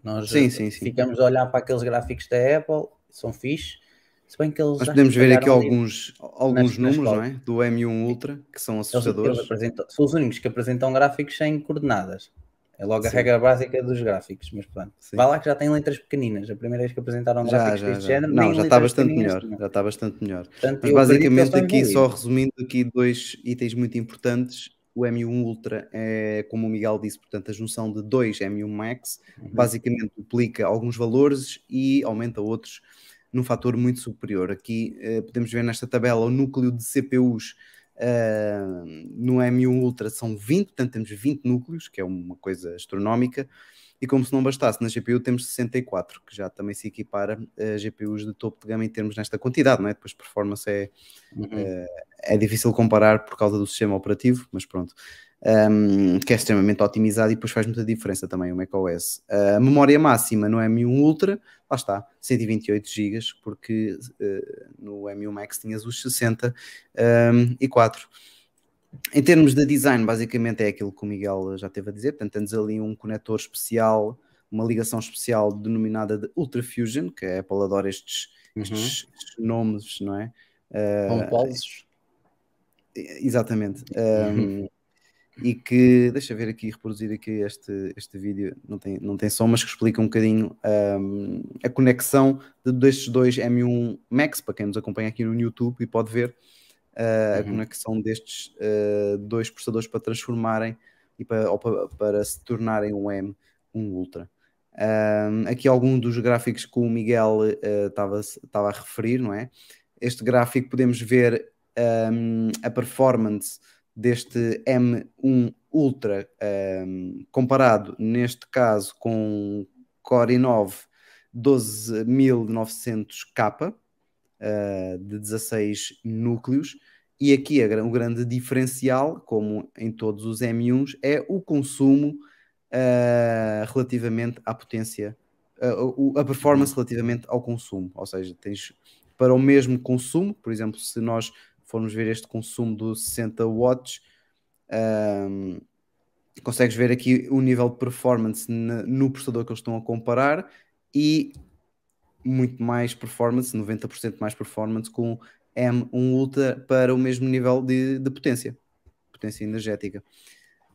Nós sim, sim, sim. ficamos a olhar para aqueles gráficos da Apple, são fixes, se bem que eles Nós podemos ver aqui alguns, alguns números não é? do M1 Ultra que são assustadores. Eles, eles são os únicos que apresentam gráficos sem coordenadas. É logo Sim. a regra básica dos gráficos, mas pronto. Sim. Vai lá que já tem letras pequeninas. A primeira vez que apresentaram gráficos já, deste já. género. Não, já está bastante melhor. Já está bastante melhor. Portanto, mas basicamente aqui, só resumindo aqui dois itens muito importantes. O M1 Ultra é, como o Miguel disse, portanto, a junção de dois M1 Max, uhum. basicamente duplica alguns valores e aumenta outros num fator muito superior. Aqui uh, podemos ver nesta tabela o núcleo de CPUs uh, eh, no M1 Ultra são 20, portanto temos 20 núcleos, que é uma coisa astronómica, e como se não bastasse, na GPU temos 64, que já também se equipara a GPUs de topo de gama em termos nesta quantidade, não é? Depois performance é, uhum. uh, é difícil comparar por causa do sistema operativo, mas pronto um, que é extremamente otimizado e depois faz muita diferença também o macOS. Uh, a memória máxima no M1 Ultra, lá está, 128 GB, porque uh, no M1 Max tinhas os 60 um, 4. Em termos de design, basicamente é aquilo que o Miguel já teve a dizer, portanto tens ali um conector especial, uma ligação especial denominada de Ultra Fusion, que a Apple adora estes, uhum. estes, nomes, não é? Uh, Exatamente. Um, e que, deixa ver aqui, reproduzir aqui este, este vídeo, não tem, não tem som, mas que explica um bocadinho um, a conexão de, destes dois M1 Max, para quem nos acompanha aqui no YouTube e pode ver a uhum. conexão destes uh, dois processadores para transformarem e para, para, para se tornarem um M1 Ultra. Um, aqui algum dos gráficos que o Miguel estava uh, a referir, não é? Este gráfico podemos ver um, a performance deste M1 Ultra um, comparado neste caso com Core i9 12900K uh, de 16 núcleos e aqui o grande diferencial, como em todos os M1s, é o consumo uh, relativamente à potência, uh, a performance relativamente ao consumo, ou seja, tens para o mesmo consumo, por exemplo, se nós formos ver este consumo do 60 watts, um, consegues ver aqui o nível de performance no processador que eles estão a comparar e muito mais performance, 90% mais performance com M1 Ultra para o mesmo nível de, de potência, potência energética.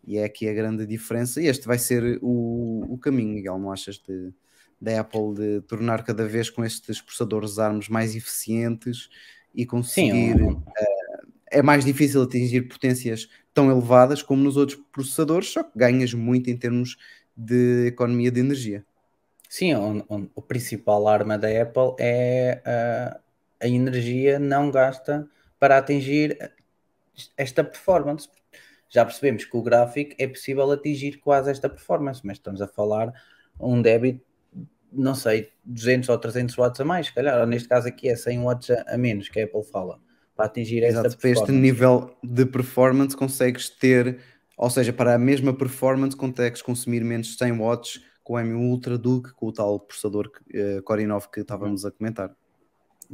E é aqui a grande diferença. E este vai ser o, o caminho, Miguel, não achas, de, da Apple de tornar cada vez com estes processadores ARMS mais eficientes e conseguir. Sim, uh, é mais difícil atingir potências tão elevadas como nos outros processadores, só que ganhas muito em termos de economia de energia. Sim, o, o, o principal arma da Apple é uh, a energia não gasta para atingir esta performance. Já percebemos que o gráfico é possível atingir quase esta performance, mas estamos a falar um débito não sei, 200 ou 300 watts a mais, se calhar, ou neste caso aqui é 100 watts a, menos que a Apple fala, para atingir Exato, esta para este nível de performance consegues ter, ou seja, para a mesma performance consegues consumir menos 100 watts com o M1 Ultra do que com o tal processador uh, Core i9 que estávamos a comentar.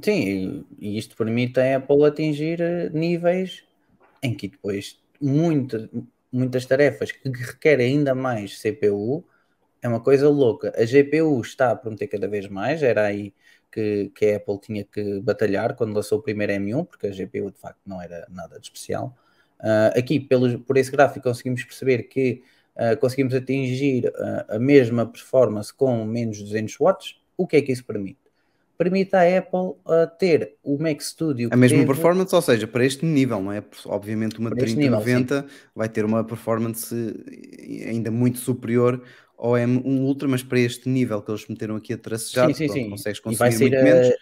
Sim, e isto permite a Apple atingir eh, níveis em que depois muita, muitas tarefas que requerem ainda mais CPU é uma coisa louca. A GPU está a prometer cada vez mais, era aí que, que a Apple tinha que batalhar quando lançou o primeiro M1, porque a GPU de facto não era nada de especial. Uh, aqui, pelo, por esse gráfico, conseguimos perceber que uh, conseguimos atingir uh, a mesma performance com menos de 200 watts. O que é que isso permite? Permite à Apple ter o Mac Studio. A mesma teve... performance, ou seja, para este nível, não é? Obviamente, uma 3090 vai ter uma performance ainda muito superior ao M1 Ultra, mas para este nível que eles meteram aqui a tracejar, sim, sim, sim. consegues consumir muito a... menos.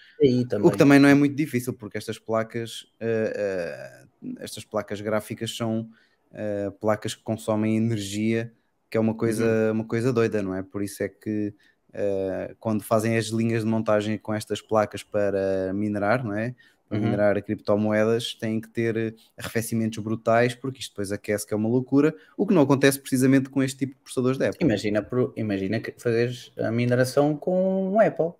O que também não é muito difícil, porque estas placas, uh, uh, estas placas gráficas são uh, placas que consomem energia, que é uma coisa, uhum. uma coisa doida, não é? Por isso é que quando fazem as linhas de montagem com estas placas para minerar, não é? para Uhum. minerar criptomoedas têm que ter arrefecimentos brutais, porque isto depois aquece que é uma loucura, o que não acontece precisamente com este tipo de processadores da Apple. Imagina, imagina que fazeres a mineração com um Apple.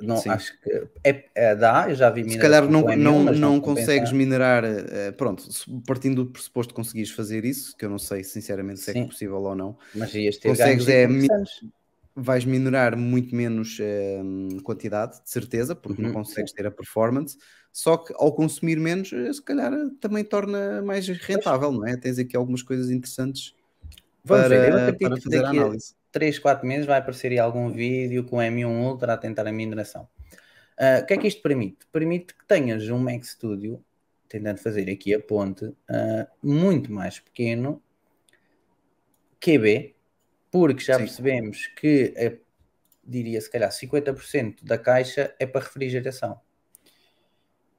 Não, Sim. acho que é, é- dá, eu já vi Se calhar não, com M1, não, não compensa. consegues minerar, eh, pronto, partindo do pressuposto que conseguires fazer isso, que eu não sei sinceramente se é Sim. possível ou não, Mas ias ter Consegues é. Vais minerar muito menos eh, quantidade, de certeza, porque não Uhum, consegues ter a performance, só que ao consumir menos, eh, se calhar eh, também torna mais rentável, não é? Tens aqui algumas coisas interessantes Vamos ver, eu para, acredito para que daqui a análise. 3, 4 meses vai aparecer aí algum vídeo com o M1 Ultra a tentar a mineração. Ah, o que é que isto permite? Permite que tenhas um Mac Studio, tentando fazer aqui a ponte, ah, muito mais pequeno, QB, porque já Sim. percebemos que, eh, diria se calhar 50% da caixa é para refrigeração.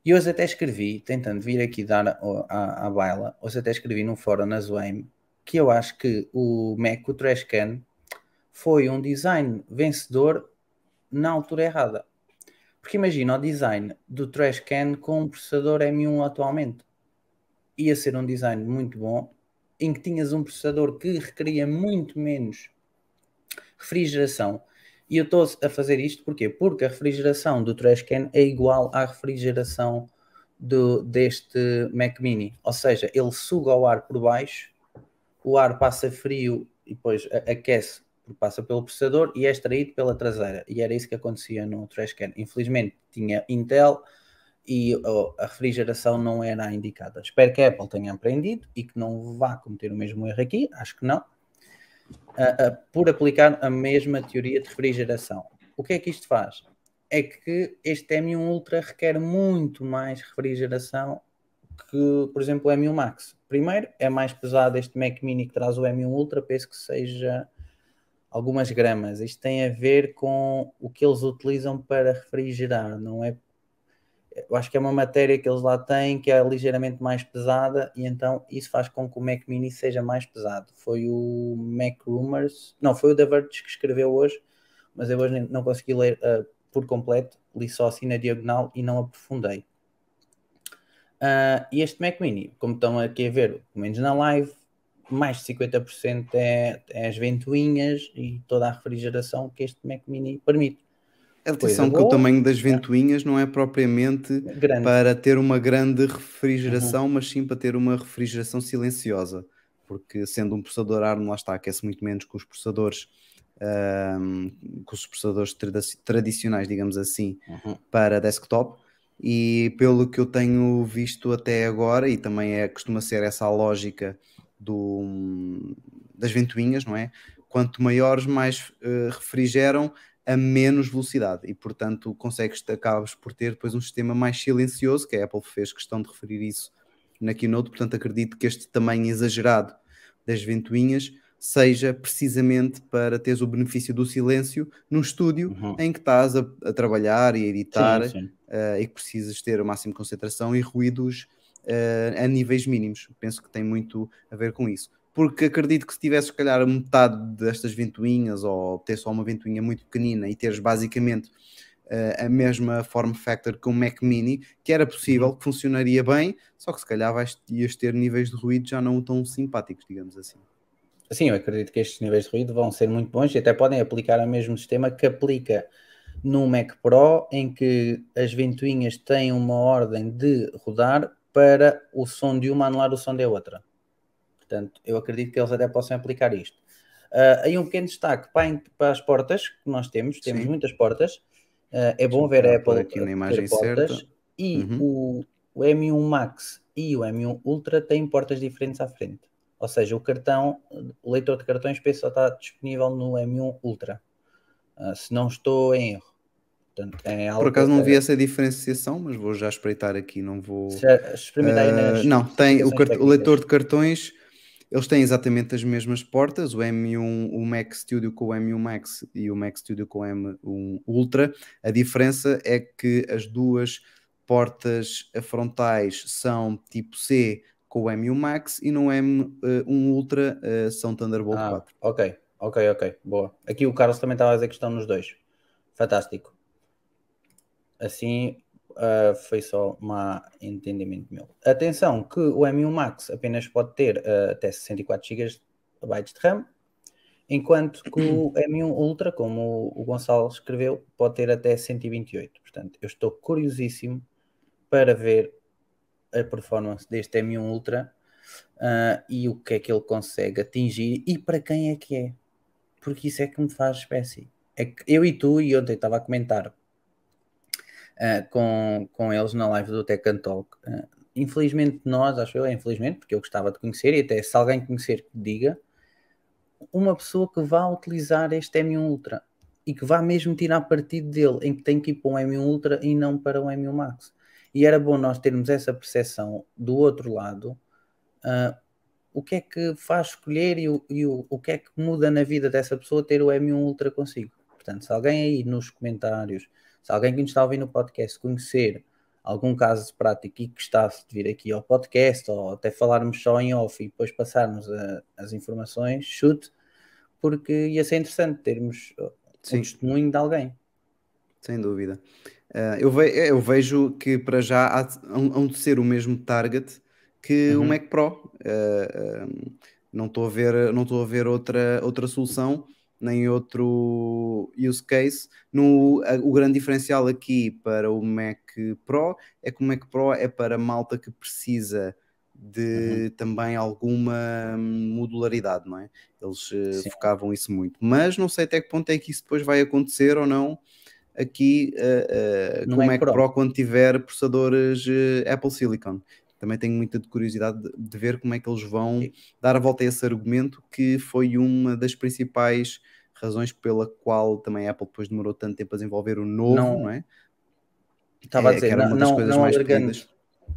E hoje até escrevi, tentando vir aqui dar a- à, baila, hoje até escrevi num fórum na Zoem, que eu acho que o Mac, o Trashcan, foi um design vencedor na altura errada. Porque imagina o design do Trashcan com um processador M1 atualmente. Ia ser um design muito bom, em que tinhas um processador que requeria muito menos refrigeração. E eu estou a fazer isto porquê? Porque a refrigeração do Trashcan é igual à refrigeração do, deste Mac Mini. Ou seja, ele suga o ar por baixo, o ar passa frio e depois aquece, passa pelo processador e é extraído pela traseira. E era isso que acontecia no Trashcan. Infelizmente tinha Intel e a refrigeração não era a indicada. Espero que a Apple tenha aprendido e que não vá cometer o mesmo erro aqui, acho que não, ah, ah, por aplicar a mesma teoria de refrigeração. O que é que isto faz? É que este M1 Ultra requer muito mais refrigeração que, por exemplo, o M1 Max. Primeiro, é mais pesado este Mac Mini que traz o M1 Ultra, penso que seja algumas gramas. Isto tem a ver com o que eles utilizam para refrigerar, não é? Eu acho que é uma matéria que eles lá têm que é ligeiramente mais pesada e então isso faz com que o Mac Mini seja mais pesado. Foi o Mac Rumors, não, foi o The Verge que escreveu hoje, mas eu hoje não consegui ler ah, por completo, li só assim na diagonal e não aprofundei. Ah, e este Mac Mini, como estão aqui a ver, pelo menos na live, mais de 50% é, é as ventoinhas e toda a refrigeração que este Mac Mini permite. Atenção que o tamanho das ventoinhas não é propriamente Grande. para ter uma grande refrigeração, mas sim para ter uma refrigeração silenciosa, porque sendo um processador ARM, lá está, aquece muito menos que os processadores, que os processadores tradi- tradicionais, digamos assim, Uhum. para desktop. E pelo que eu tenho visto até agora, e também é, costuma ser essa a lógica do, das ventoinhas, não é? Quanto maiores, mais eh, refrigeram a menos velocidade e, portanto, consegues, acabas por ter depois um sistema mais silencioso, que a Apple fez questão de referir isso na Keynote, portanto, acredito que este tamanho exagerado das ventoinhas seja precisamente para teres o benefício do silêncio num estúdio Uhum. em que estás a, a trabalhar e a editar Sim, sim. eh, e que precisas ter o máximo de concentração e ruídos eh, a níveis mínimos. Penso que tem muito a ver com isso. Porque acredito que se tivesse, se calhar, metade destas ventoinhas ou ter só uma ventoinha muito pequenina e teres basicamente eh, a mesma form factor que um Mac Mini, que era possível, que funcionaria bem, só que se calhar vais, ias ter níveis de ruído já não tão simpáticos, digamos assim. Sim, eu acredito que estes níveis de ruído vão ser muito bons e até podem aplicar o mesmo sistema que aplica no Mac Pro, em que as ventoinhas têm uma ordem de rodar para o som de uma anular o som da outra. Portanto, eu acredito que eles até possam aplicar isto. Ah, aí um pequeno destaque para, para as portas que nós temos, temos Sim. muitas portas. Ah, é bom ver a Apple aqui na imagem portas. certa. E Uhum. o, o M1 Max e o M1 Ultra têm portas diferentes à frente. Ou seja, o cartão, o leitor de cartões penso só está disponível no M1 Ultra. Ah, se não estou em erro. Portanto, é Por acaso não vi essa diferenciação, mas vou já espreitar aqui, não vou... Se experimentar Ah, nas não, tem o, cart- o leitor de cartões, eles têm exatamente as mesmas portas, o M1, o Mac Studio com o M1 Max e o Mac Studio com o M1 Ultra. A diferença é que as duas portas frontais são tipo C com o M1 Max e no M1 Ultra ah, são Thunderbolt Ah, 4. ok, ok, ok, boa. Aqui o Carlos também estava a dizer que estão nos dois. Fantástico. Assim, uh, foi só um entendimento meu. Atenção que o M1 Max apenas pode ter uh, até 64 GB de RAM, enquanto que o M1 Ultra, como o Gonçalo escreveu, pode ter até 128. Portanto, eu estou curiosíssimo para ver a performance deste M1 Ultra uh, e o que é que ele consegue atingir e para quem é que é. Porque isso é que me faz espécie. É que eu e tu, e ontem estava a comentar uh, com, com eles na live do Tech Talk. Uh, infelizmente nós, acho eu, é infelizmente, porque eu gostava de conhecer, e até se alguém conhecer diga, uma pessoa que vá utilizar este M1 Ultra e que vá mesmo tirar partido dele, em que tem que ir para um M1 Ultra e não para um M1 Max. E era bom nós termos essa percepção do outro lado, uh, o que é que faz escolher e, o, e o, o que é que muda na vida dessa pessoa ter o M1 Ultra consigo. Portanto, se alguém aí nos comentários, se alguém que nos está a ouvir no podcast conhecer algum caso prático e que gostasse de vir aqui ao podcast ou até falarmos só em off e depois passarmos a, as informações, chute, porque ia ser interessante termos Sim. um testemunho de alguém. Sem dúvida. Uh, eu, ve eu, vejo que para já há, há de ser o mesmo target que uhum. o Mac Pro. Uh, uh, não estou a ver, não estou a ver outra, outra solução nem outro use case. No, a, o grande diferencial aqui para o Mac Pro é que o Mac Pro é para malta que precisa de uhum. também alguma modularidade, não é? Eles uh, focavam isso muito, mas não sei até que ponto é que isso depois vai acontecer ou não aqui uh, uh, com o Mac Pro. Pro. quando tiver processadores Apple Silicon. Também tenho muita curiosidade de, de, ver como é que eles vão Sim. dar a volta a esse argumento que foi uma das principais razões pela qual também a Apple depois demorou tanto tempo a desenvolver o novo, não, não é? Estava é, a dizer, não, não, não alargando,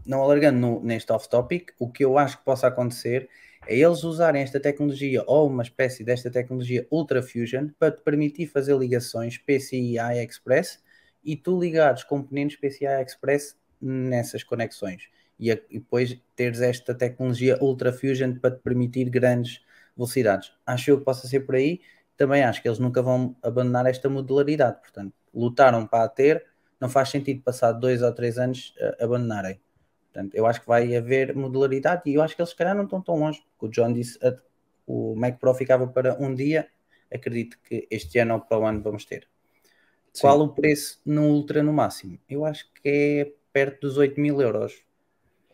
não alargando no, neste off-topic, o que eu acho que possa acontecer é eles usarem esta tecnologia ou uma espécie desta tecnologia Ultra Fusion para te permitir fazer ligações PCI Express e tu ligares componentes PCI Express nessas conexões e, a, e depois teres esta tecnologia Ultra Fusion para te permitir grandes velocidades. Acho eu que possa ser por aí. Também acho que eles nunca vão abandonar esta modularidade. Portanto, lutaram para a ter, não faz sentido passar dois ou três anos abandonarem. Portanto, eu acho que vai haver modularidade e eu acho que eles, se calhar, não estão tão longe. Porque o John disse uh, o Mac Pro ficava para um dia. Acredito que este ano ou para o ano vamos ter. Sim. Qual o preço no Ultra no máximo? Eu acho que é perto dos 8 mil euros.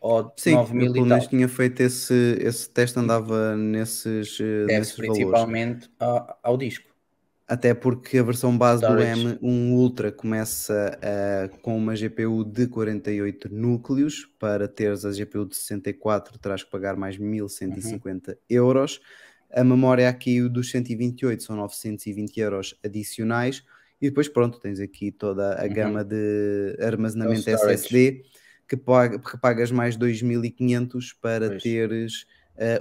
Ou Sim, 9 mil e tal. tinha feito esse, esse teste, andava nesses, eh, Deve nesses principalmente ao, ao disco. Até porque a versão base Storage. do M1 Ultra começa uh, com uma GPU de 48 núcleos. Para teres a GPU de 64, terás que pagar mais 1150 uhum. euros. A memória aqui dos 128 são 920 euros adicionais. E depois, pronto, tens aqui toda a uhum. gama de armazenamento SSD que, paga, que pagas mais 2.500 para pois. teres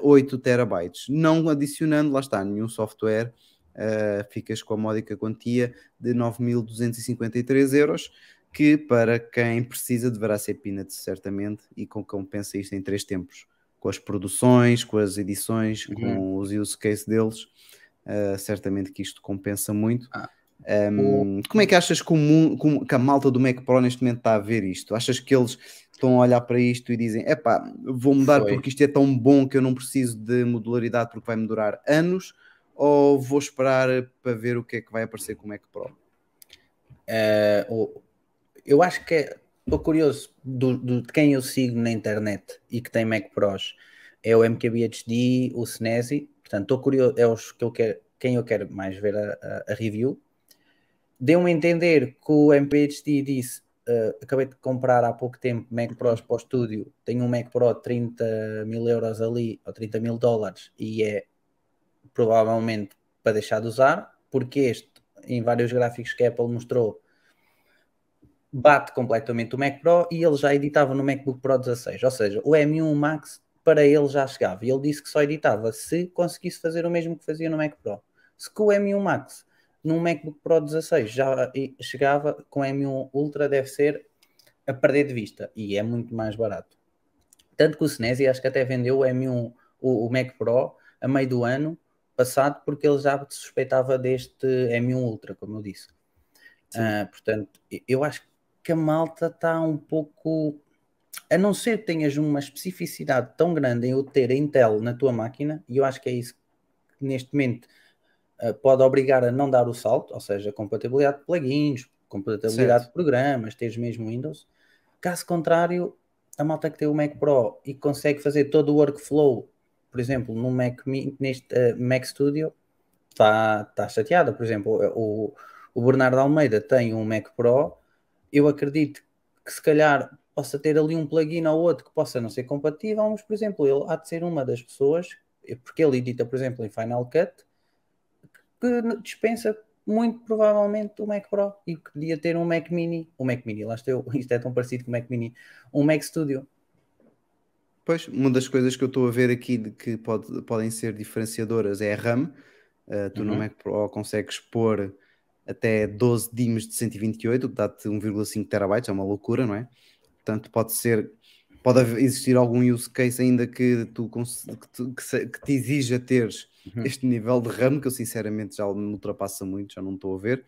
uh, 8 terabytes. Não adicionando, lá está, nenhum software uh, ficas com a módica quantia de 9.253 euros, que para quem precisa deverá ser peanuts, certamente, e com compensa isto em três tempos, com as produções, com as edições, uhum. com os use case deles, uh, certamente que isto compensa muito. Ah. Um, como é que achas que, o, que, a malta do Mac Pro neste momento está a ver isto? Achas que eles estão a olhar para isto e dizem: epá, vou mudar Foi. porque isto é tão bom que eu não preciso de modularidade porque vai-me durar anos? ou vou esperar para ver o que é que vai aparecer com o Mac Pro? Uh, eu acho que estou é, curioso do, do, de quem eu sigo na internet e que tem Mac Pros é o MKBHD, o Snazzy, portanto estou curioso, é os que eu quero, quem eu quero mais ver a, a, a review. Deu-me a entender que o MKBHD disse uh, acabei de comprar há pouco tempo Mac Pros para o estúdio, tenho um Mac Pro de 30 mil euros ali, ou 30 mil dólares, e é provavelmente para deixar de usar, porque este, em vários gráficos que a Apple mostrou, bate completamente o Mac Pro e ele já editava no MacBook Pro 16, ou seja, o M1 Max para ele já chegava. E ele disse que só editava se conseguisse fazer o mesmo que fazia no Mac Pro. Se com o M1 Max no MacBook Pro 16 já chegava, com o M1 Ultra deve ser a perder de vista e é muito mais barato. Tanto que o Senesi acho que até vendeu o M1, o, o Mac Pro a meio do ano passado porque ele já suspeitava deste M1 Ultra, como eu disse. Uh, portanto, eu acho que a malta está um pouco. A não ser que tenhas uma especificidade tão grande em eu ter a Intel na tua máquina, e eu acho que é isso que neste momento pode obrigar a não dar o salto, ou seja, compatibilidade de plugins, compatibilidade Certo. de programas, teres mesmo Windows. Caso contrário, a malta que tem o Mac Pro e consegue fazer todo o workflow, por exemplo, no Mac, neste uh, Mac Studio, está tá chateada. Por exemplo, o, o Bernardo Almeida tem um Mac Pro, eu acredito que se calhar possa ter ali um plugin ou outro que possa não ser compatível, mas, por exemplo, ele há de ser uma das pessoas, porque ele edita, por exemplo, em Final Cut, que dispensa muito provavelmente o Mac Pro e que podia ter um Mac Mini, o Mac Mini, lá estou, isto é tão parecido com o Mac Mini, um Mac Studio. Pois, uma das coisas que eu estou a ver aqui de que pode- podem ser diferenciadoras é a RAM. Uh, tu no Uhum. Mac Pro consegues pôr até 12 DIMMs de 128, o que dá-te 1,5 terabytes, é uma loucura, não é? Portanto, pode ser, pode existir algum use case ainda que, tu, que, tu- que que te exija teres Uhum. este nível de RAM, que eu sinceramente já me ultrapassa muito, já não estou a ver.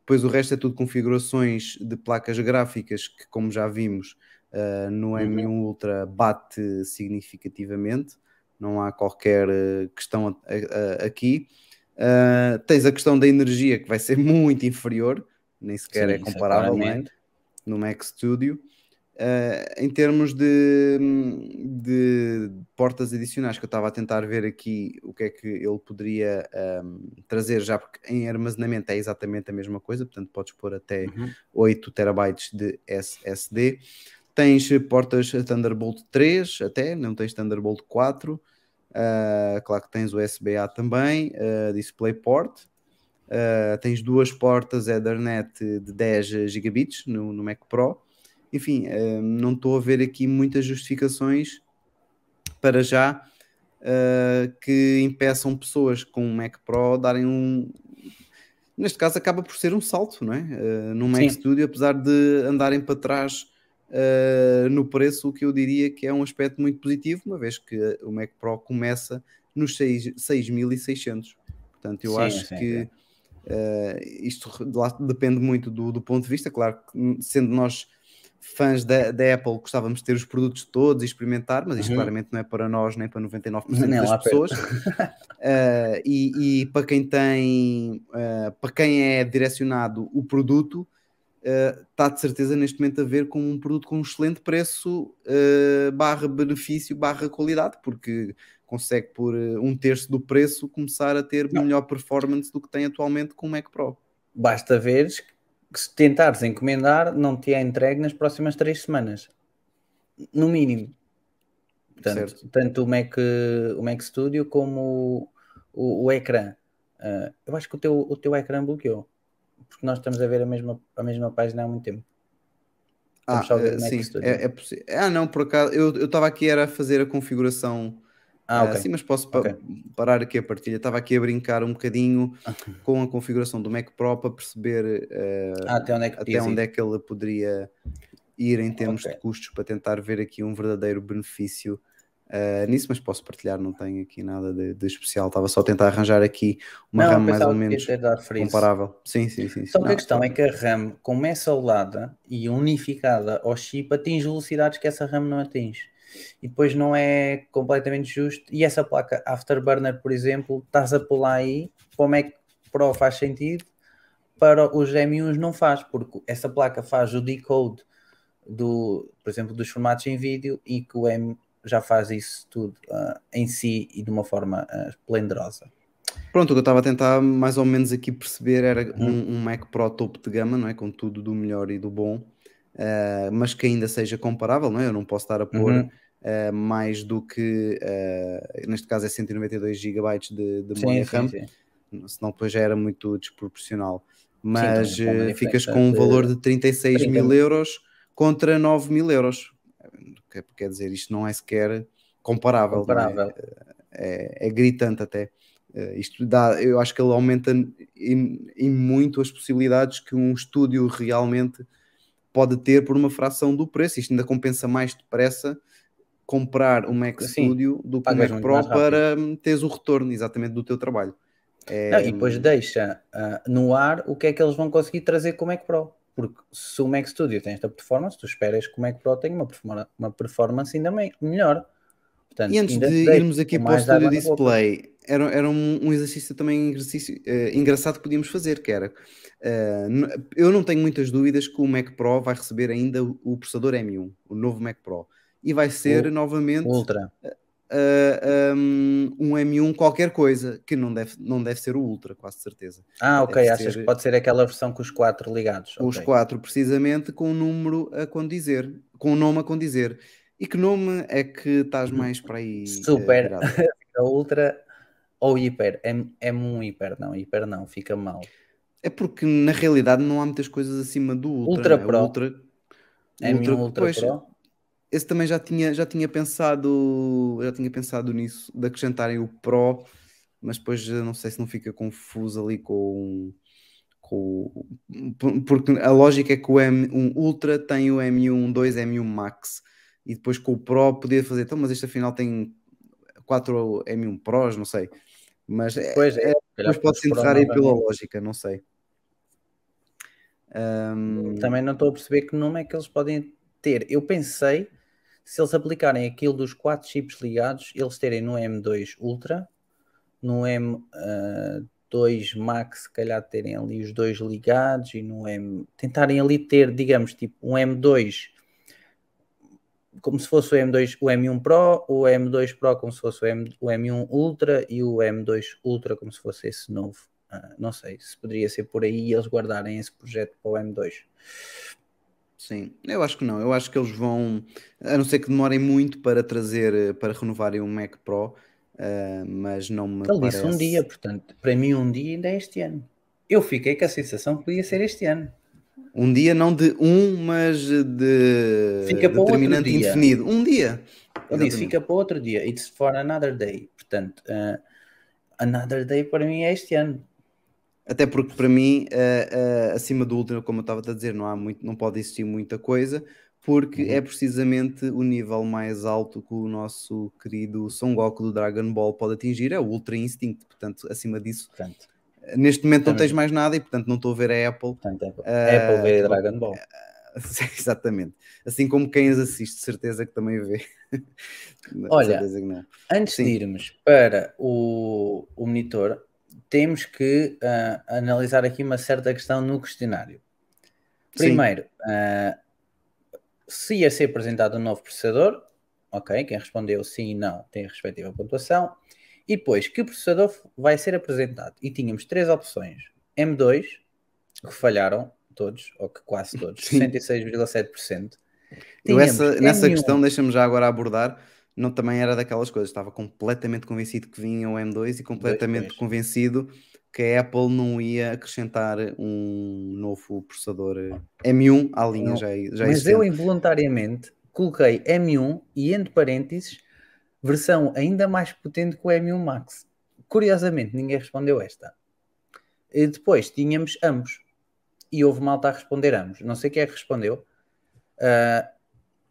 Depois o resto é tudo configurações de placas gráficas que, como já vimos, uh, no Uhum. M1 Ultra bate significativamente, não há qualquer uh, questão a- a- a- aqui. Uh, tens a questão da energia que vai ser muito inferior, nem sequer Sim, é é comparável é? no Mac Studio. Uh, em termos de, de portas adicionais, que eu estava a tentar ver aqui o que é que ele poderia um, trazer, já porque em armazenamento é exatamente a mesma coisa, portanto podes pôr até Uhum. 8 terabytes de SSD. Tens portas Thunderbolt 3 até, não tens Thunderbolt 4. Uh, claro que tens USB-A também, uh, DisplayPort. Uh, tens duas portas Ethernet de 10 gigabits no, no Mac Pro. Enfim, uh, não estou a ver aqui muitas justificações para já uh, que impeçam pessoas com um Mac Pro darem um. Neste caso, acaba por ser um salto, não é? Uh, no Mac Sim. Studio, apesar de andarem para trás uh, no preço, o que eu diria que é um aspecto muito positivo, uma vez que o Mac Pro começa nos 6 6.600. Portanto, eu Sim, acho sim, que uh, isto depende muito do, do ponto de vista, claro que sendo nós fãs da, da Apple gostávamos de ter os produtos todos e experimentar, mas isto Uhum. claramente não é para nós nem para 99% Nem lá das pessoas. Uh, e, e para quem tem, uh, para quem é direcionado o produto, uh, está de certeza neste momento a ver como um produto com um excelente preço, barra benefício, barra qualidade, porque consegue por um terço do preço começar a ter Não. melhor performance do que tem atualmente com o Mac Pro. Basta veres que se tentares encomendar, não te é entregue nas próximas três semanas. No mínimo. Portanto, Certo. tanto o Mac, o Mac Studio como o, o, o ecrã. Ah, eu acho que o teu, o teu ecrã bloqueou. Porque nós estamos a ver a mesma, a mesma página há muito tempo. Ah, uh, Mac sim, é, é possível. Ah, não, por acaso, eu eu estava aqui era a fazer a configuração Ah, Uh, ok. sim, mas posso pa- Ok. parar aqui a partilha. Estava aqui a brincar um bocadinho com a configuração do Mac Pro para perceber uh, Ah, até onde é que até onde é que ele poderia ir em termos Ok. de custos para tentar ver aqui um verdadeiro benefício uh, nisso, mas posso partilhar, não tenho aqui nada de, de especial. Estava só a tentar arranjar aqui uma Não, RAM mais ou menos comparável. Sim, sim, sim. Só que a questão é que a RAM, como é soldada e unificada ao chip, atinge velocidades que essa RAM não atinge. E depois não é completamente justo. E essa placa Afterburner, por exemplo, estás a pular aí, como é que Pro faz sentido, para os M1s não faz, porque essa placa faz o decode do, por exemplo, dos formatos em vídeo e que o M já faz isso tudo ah, em si e de uma forma ah, esplendorosa. Pronto, o que eu estava a tentar mais ou menos aqui perceber era Uhum. um, um Mac Pro topo de gama, não é? Com tudo do melhor e do bom, eh, mas que ainda seja comparável, não é? Eu não posso estar a pôr Uhum. Eh, mais do que, eh, neste caso é 192 GB de, de Sim, memória sim, RAM, sim. senão depois já era muito desproporcional. Mas com uma eh, ficas com um valor de 36 30 mil euros contra 9 mil euros. Quer, dizer, isto não é sequer comparável. é? Comparável. é, é gritante até. Isto dá, eu acho que ele aumenta em, em muito as possibilidades que um estúdio realmente pode ter por uma fração do preço. Isto ainda compensa mais depressa comprar um Mac Sim, Studio do que um Mac Pro para teres o retorno exatamente do teu trabalho. É, Não, e depois deixa ah, no ar o que é que eles vão conseguir trazer com o Mac Pro. porque se o Mac Studio tem esta performance, tu esperas que o Mac Pro tenha uma, performa- uma performance ainda me- melhor. Portanto, E antes de irmos aqui para o Studio. Display, era, era um, um exercício também exercício, eh, engraçado que podíamos fazer, que era, n- eu não tenho muitas dúvidas que o Mac Pro vai receber ainda o, o processador M1, o novo Mac Pro, e vai ser O- novamente Ultra. eh, um, um M1 qualquer coisa, que não deve, não deve ser o Ultra, quase certeza. Ah, ok. Deve Achas ser- que pode ser aquela versão com os quatro ligados? Os quatro, precisamente, com o número a condizer, com o nome a condizer. E que nome é que estás mais para aí? eh, Super. A Ultra ou Hiper? M, M1 Hiper, não. Hiper não, fica mal. É porque na realidade não há muitas coisas acima do Ultra. Ultra é? O Pro. Ultra, o M1 Ultra, pois, Pro? Esse também já tinha, já tinha pensado, já tinha pensado nisso, de acrescentarem o Pro, mas depois eu não sei se não fica confuso ali com, com o- porque a lógica é que o M1 Ultra tem o M1 2, M1 Max, e depois com o Pro podia fazer, então, mas este afinal tem 4 M1 Pros, não sei. Mas é, Pois é. depois pode-se enterrar aí pela lógica, não sei. Ahm, Também não estou a perceber que nome é que eles podem ter. Eu pensei, se eles aplicarem aquilo dos quatro chips ligados, eles terem no M2 Ultra, no M2 Max, se calhar terem ali os dois ligados e no M. tentarem ali ter, digamos, tipo um M2 como se fosse o M2, o M1 Pro, o M2 Pro como se fosse o, M, o M1 Ultra e o M2 Ultra como se fosse esse novo. Ah, não sei se poderia ser por aí eles guardarem esse projeto para o M2. Sim, eu acho que não. Eu acho que eles vão, a não ser que demorem muito para trazer, para renovarem um Mac Pro, eh, mas não me Ele parece. disse um dia, portanto, para mim um dia ainda é este ano. Eu fiquei com a sensação que podia ser este ano. Um dia não de um, mas de Fica para outro dia. indefinido. Um dia. Ele disse, fica para outro dia. It's for another day. Portanto, ah, another day para mim é este ano. Até porque para mim, eh, eh, acima do Ultra, como eu estava a dizer, não há muito, não pode existir muita coisa, porque Uhum. é precisamente o nível mais alto que o nosso querido Son Goku do Dragon Ball pode atingir, é o Ultra Instinct. Portanto, acima disso, Portanto, neste momento não Também. tens mais nada e portanto não estou a ver a Apple. portanto Ah, é para ver tipo, Dragon Ball. Exatamente. Assim como quem as assiste, certeza que também vê. Olha, não. Antes Sim. de irmos para o, o monitor, temos que ah, analisar aqui uma certa questão no questionário. Primeiro, ah, se ia ser apresentado um novo processador, ok, quem respondeu sim e não tem a respectiva pontuação. E depois, que processador vai ser apresentado? E tínhamos três opções: M2, que falharam todos, ou que quase todos, Sim. 66,7%. Eu essa, Tínhamos nessa M1. questão, deixa-me já agora abordar, não também era daquelas coisas, estava completamente convencido que vinha o M2 e completamente convencido que a Apple não ia acrescentar um novo processador eh, M1 à linha Não. já, já Mas eu existente. involuntariamente coloquei M1 e entre parênteses versão ainda mais potente que o M1 Max. Curiosamente, ninguém respondeu esta. E depois tínhamos ambos. E houve malta a responder ambos. Não sei quem é que respondeu. Ah,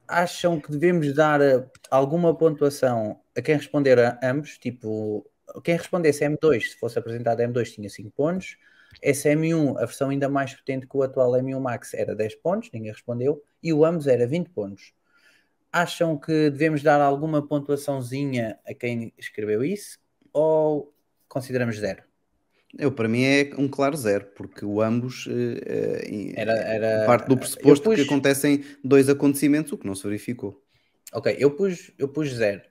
acham que devemos dar ah, alguma pontuação a quem responder a ambos? Tipo, quem respondesse M2, se fosse apresentado M2, tinha 5 pontos. Esse M1, a versão ainda mais potente que o atual M1 Max, era 10 pontos, ninguém respondeu. E o ambos era 20 pontos. Acham que devemos dar alguma pontuaçãozinha a quem escreveu isso? Ou consideramos zero? Eu, para mim, é um claro zero, porque o ambos eh, eh, Era, era, parte do eu pressuposto pus- que acontecem dois acontecimentos, o que não se verificou. Ok, eu pus, eu pus zero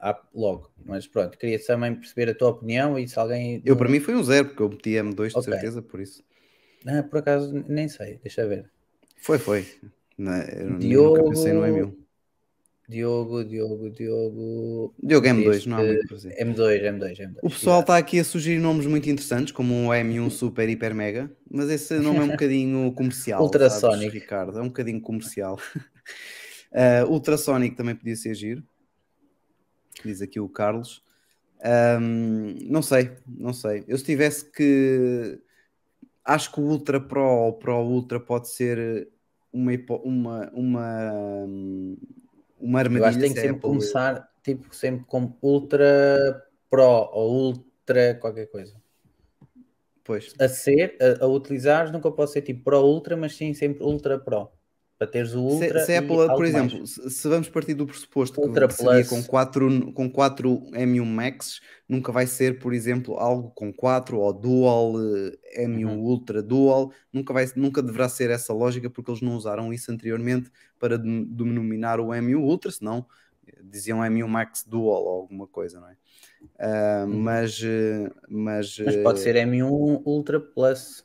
ah, logo, mas pronto, queria também perceber a tua opinião e se alguém. Eu, para mim, foi um zero, porque eu meti M2 de Ok. certeza, por isso. Ah, por acaso, nem sei, deixa ver. Foi, foi. Não, eu nem Diogo- nunca pensei no M1. Diogo, Diogo, Diogo. Diogo M2, Este- não há muito para dizer. M2, M2, M2. O pessoal está aqui a sugerir nomes muito interessantes, como um M1 Super Hiper Mega, mas esse nome é um bocadinho comercial. Ultrasonic. sabes, Ricardo, é um bocadinho comercial. Uh, Ultrasonic também podia ser giro, diz aqui o Carlos. Um, não sei, não sei. Eu se tivesse que. Acho que o Ultra Pro ou Pro Ultra pode ser uma, uma, uma, uma armadilha. Eu acho que tem que sempre começar tipo, sempre como Ultra Pro ou Ultra qualquer coisa. Pois. a ser, a, a utilizares, nunca pode ser tipo Pro Ultra, mas sim sempre Ultra Pro. Para teres o Se, Ultra. se a e Apple, por mais. exemplo, se, se vamos partir do pressuposto que, Ultra que seria com 4 com quatro M1 Max, nunca vai ser, por exemplo, algo com 4 ou Dual, eh, M1 Uhum. Ultra Dual, nunca, vai, nunca deverá ser essa lógica porque eles não usaram isso anteriormente para de- denominar o M1 Ultra, senão eh, diziam M1 Max Dual ou alguma coisa, não é? Ah, Uhum. mas, eh, mas, Mas pode ser M1 Ultra Plus.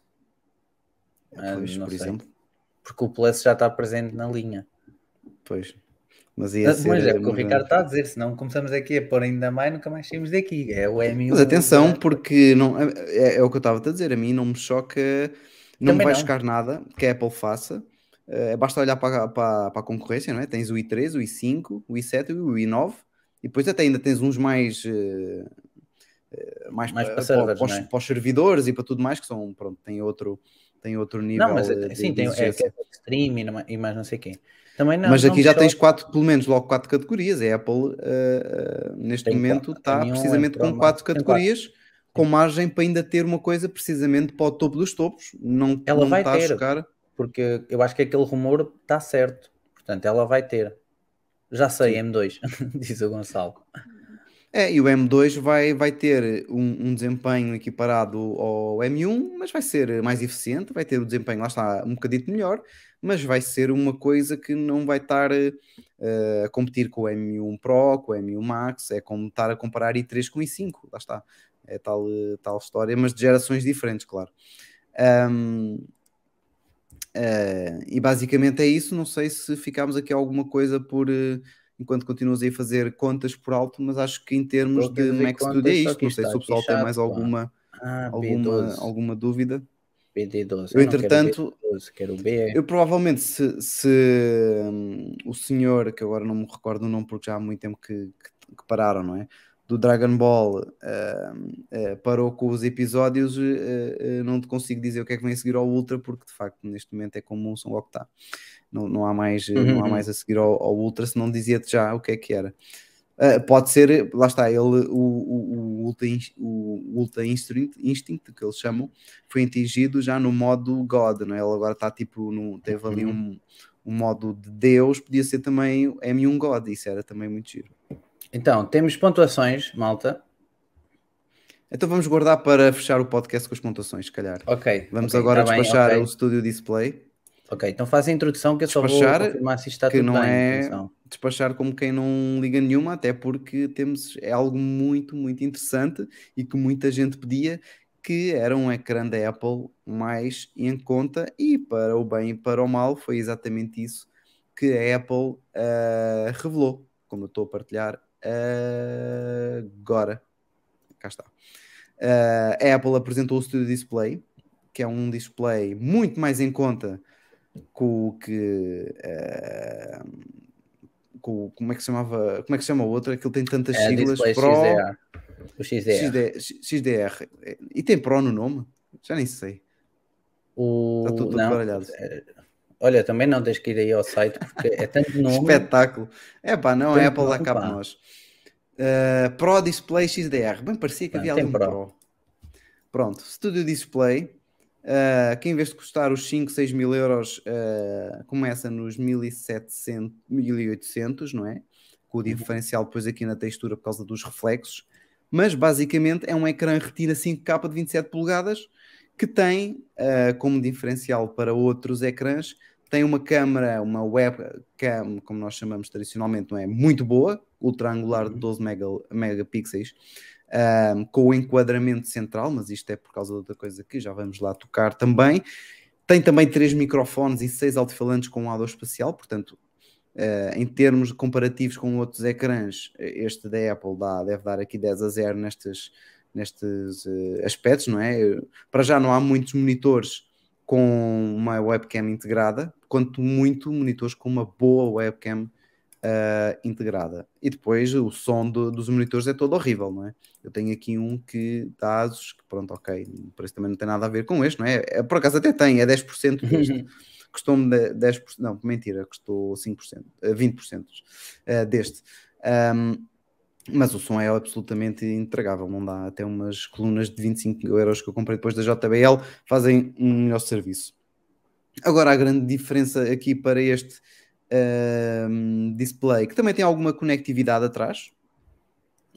Ah, pois, não por sei. exemplo, Porque o Plus já está presente na linha. pois. Mas ia Mas ser é o que uma o Ricardo está a dizer, senão começamos aqui a pôr ainda mais, nunca mais saímos daqui. É o M1. Mas atenção, porque não, é, é o que eu estava a dizer, a mim não me choca, não me Também vai não. chocar nada que a Apple faça. Eh, basta olhar para, para, para a concorrência, não é? Tens o i3, o i5, o i7 e o i9, e depois até ainda tens uns mais, eh, mais, Mais pa- para para, servers, para os, não é? para os servidores e para tudo mais, que são, pronto, tem outro, tem outro nível Não, mas eh, de, sim, de tem é, stream e, mais não sei quem. Também não, Mas não aqui já tens quatro, pelo menos logo quatro categorias. A Apple eh, eh, neste Tem momento quatro. está M1, precisamente com quatro categorias, com margem para ainda ter uma coisa precisamente para o topo dos topos. Não, Ela não vai está a ter. chocar. Porque eu acho que aquele rumor está certo. Portanto, ela vai ter. Já sei, M2, diz o Gonçalo. É, e o M2 vai, vai ter um, um desempenho equiparado ao M1, mas vai ser mais eficiente, vai ter o desempenho, lá está, um bocadito melhor, mas vai ser uma coisa que não vai estar eh, a competir com o M1 Pro, com o M1 Max, é como estar a comparar i3 com i5, lá está. É tal, tal história, mas de gerações diferentes, claro. Ahm, eh, e basicamente é isso. Não sei se ficámos aqui alguma coisa por eh, enquanto continuas aí a fazer contas por alto, mas acho que em termos de Mac Studio é isto. Não sei se o pessoal tem mais alguma, Ah, alguma, B12. alguma dúvida. BD12. Eu, Eu, quero entretanto, B12, quero B. Eu provavelmente, se, se, hum, o senhor, que agora não me recordo o nome porque já há muito tempo que, que- que pararam, não é? Do Dragon Ball hum, eh, parou com os episódios, eh, eh, não te consigo dizer o que é que vem a seguir ao Ultra, porque de facto neste momento é como som ao que está. Não, não, há mais, eh, não há Uhum. mais a seguir ao, ao Ultra, se não dizia-te já o que é que era. Uh, pode ser, lá está, ele, o, o, o Ultra, o Ultra Instinct, Instinct, que eles chamam, foi atingido já no modo God, não é? Ele agora está tipo, no, teve ali um, um modo de Deus, podia ser também o M1 God, isso era também muito giro. Então, temos pontuações, malta. Então vamos guardar para fechar o podcast com as pontuações, se calhar. Ok. Vamos ok, agora tá bem, despachar ok. o Studio Display, Ok, então faz a introdução que eu só vou Despachar, confirmar se está que tudo não bem. é- despachar como quem não liga nenhuma, até porque temos é algo muito, muito interessante e que muita gente pedia, que era um ecrã da Apple mais em conta e para o bem e para o mal foi exatamente isso que a Apple ah, revelou, como eu estou a partilhar agora. Cá está. Ah, a Apple apresentou o Studio Display, que é um display muito mais em conta com o que ah, com, como é que se chamava como é que se chama o outro? Aquilo tem tantas É, siglas Pro XDR. O XDR. XD, XDR e tem Pro no nome? Já nem sei. O... Está tudo todo não, baralhado. Olha, também não tens que ir aí ao site porque é tanto nome. Espetáculo. É pá, não, a Tem Apple dá pá. para nós. Ah, Pro Display XDR. Bem parecia que Não, havia ali um Pro. Pro. Pronto, Studio Display. ah, que em vez de custar os 5, 6 mil euros, ah, começa nos 1700, 1800, não é? Com Uhum. o diferencial depois aqui na textura por causa dos reflexos. Mas basicamente é um ecrã Retina 5K de 27 polegadas que tem ah, como diferencial para outros ecrãs tem uma câmera, uma webcam, como nós chamamos tradicionalmente, não é? Muito boa, ultra angular de 12 mega, megapixels, ahm, com o enquadramento central, mas isto é por causa de outra coisa que já vamos lá tocar também. Tem também três microfones e seis alto-falantes com um audio espacial, portanto, eh, em termos comparativos com outros ecrãs, este da Apple dá, deve dar aqui 10 a 0 nestes, nestes eh, aspectos, não é? Para já não há muitos monitores com uma webcam integrada, quanto muito monitores com uma boa webcam ah, integrada. E depois o som do- dos monitores é todo horrível, não é? Eu tenho aqui um que da Asus, que pronto, ok, o preço também não tem nada a ver com este, não é? É, por acaso até tem, é 10% deste. Custou-me de- 10%, não, mentira, custou 5%, eh, 20% eh, deste. Ahm, Mas o som é absolutamente intragável, não dá. Até umas colunas de 25 euros que eu comprei depois da JBL fazem um melhor serviço. Agora, a grande diferença aqui para este uh, display, que também tem alguma conectividade atrás,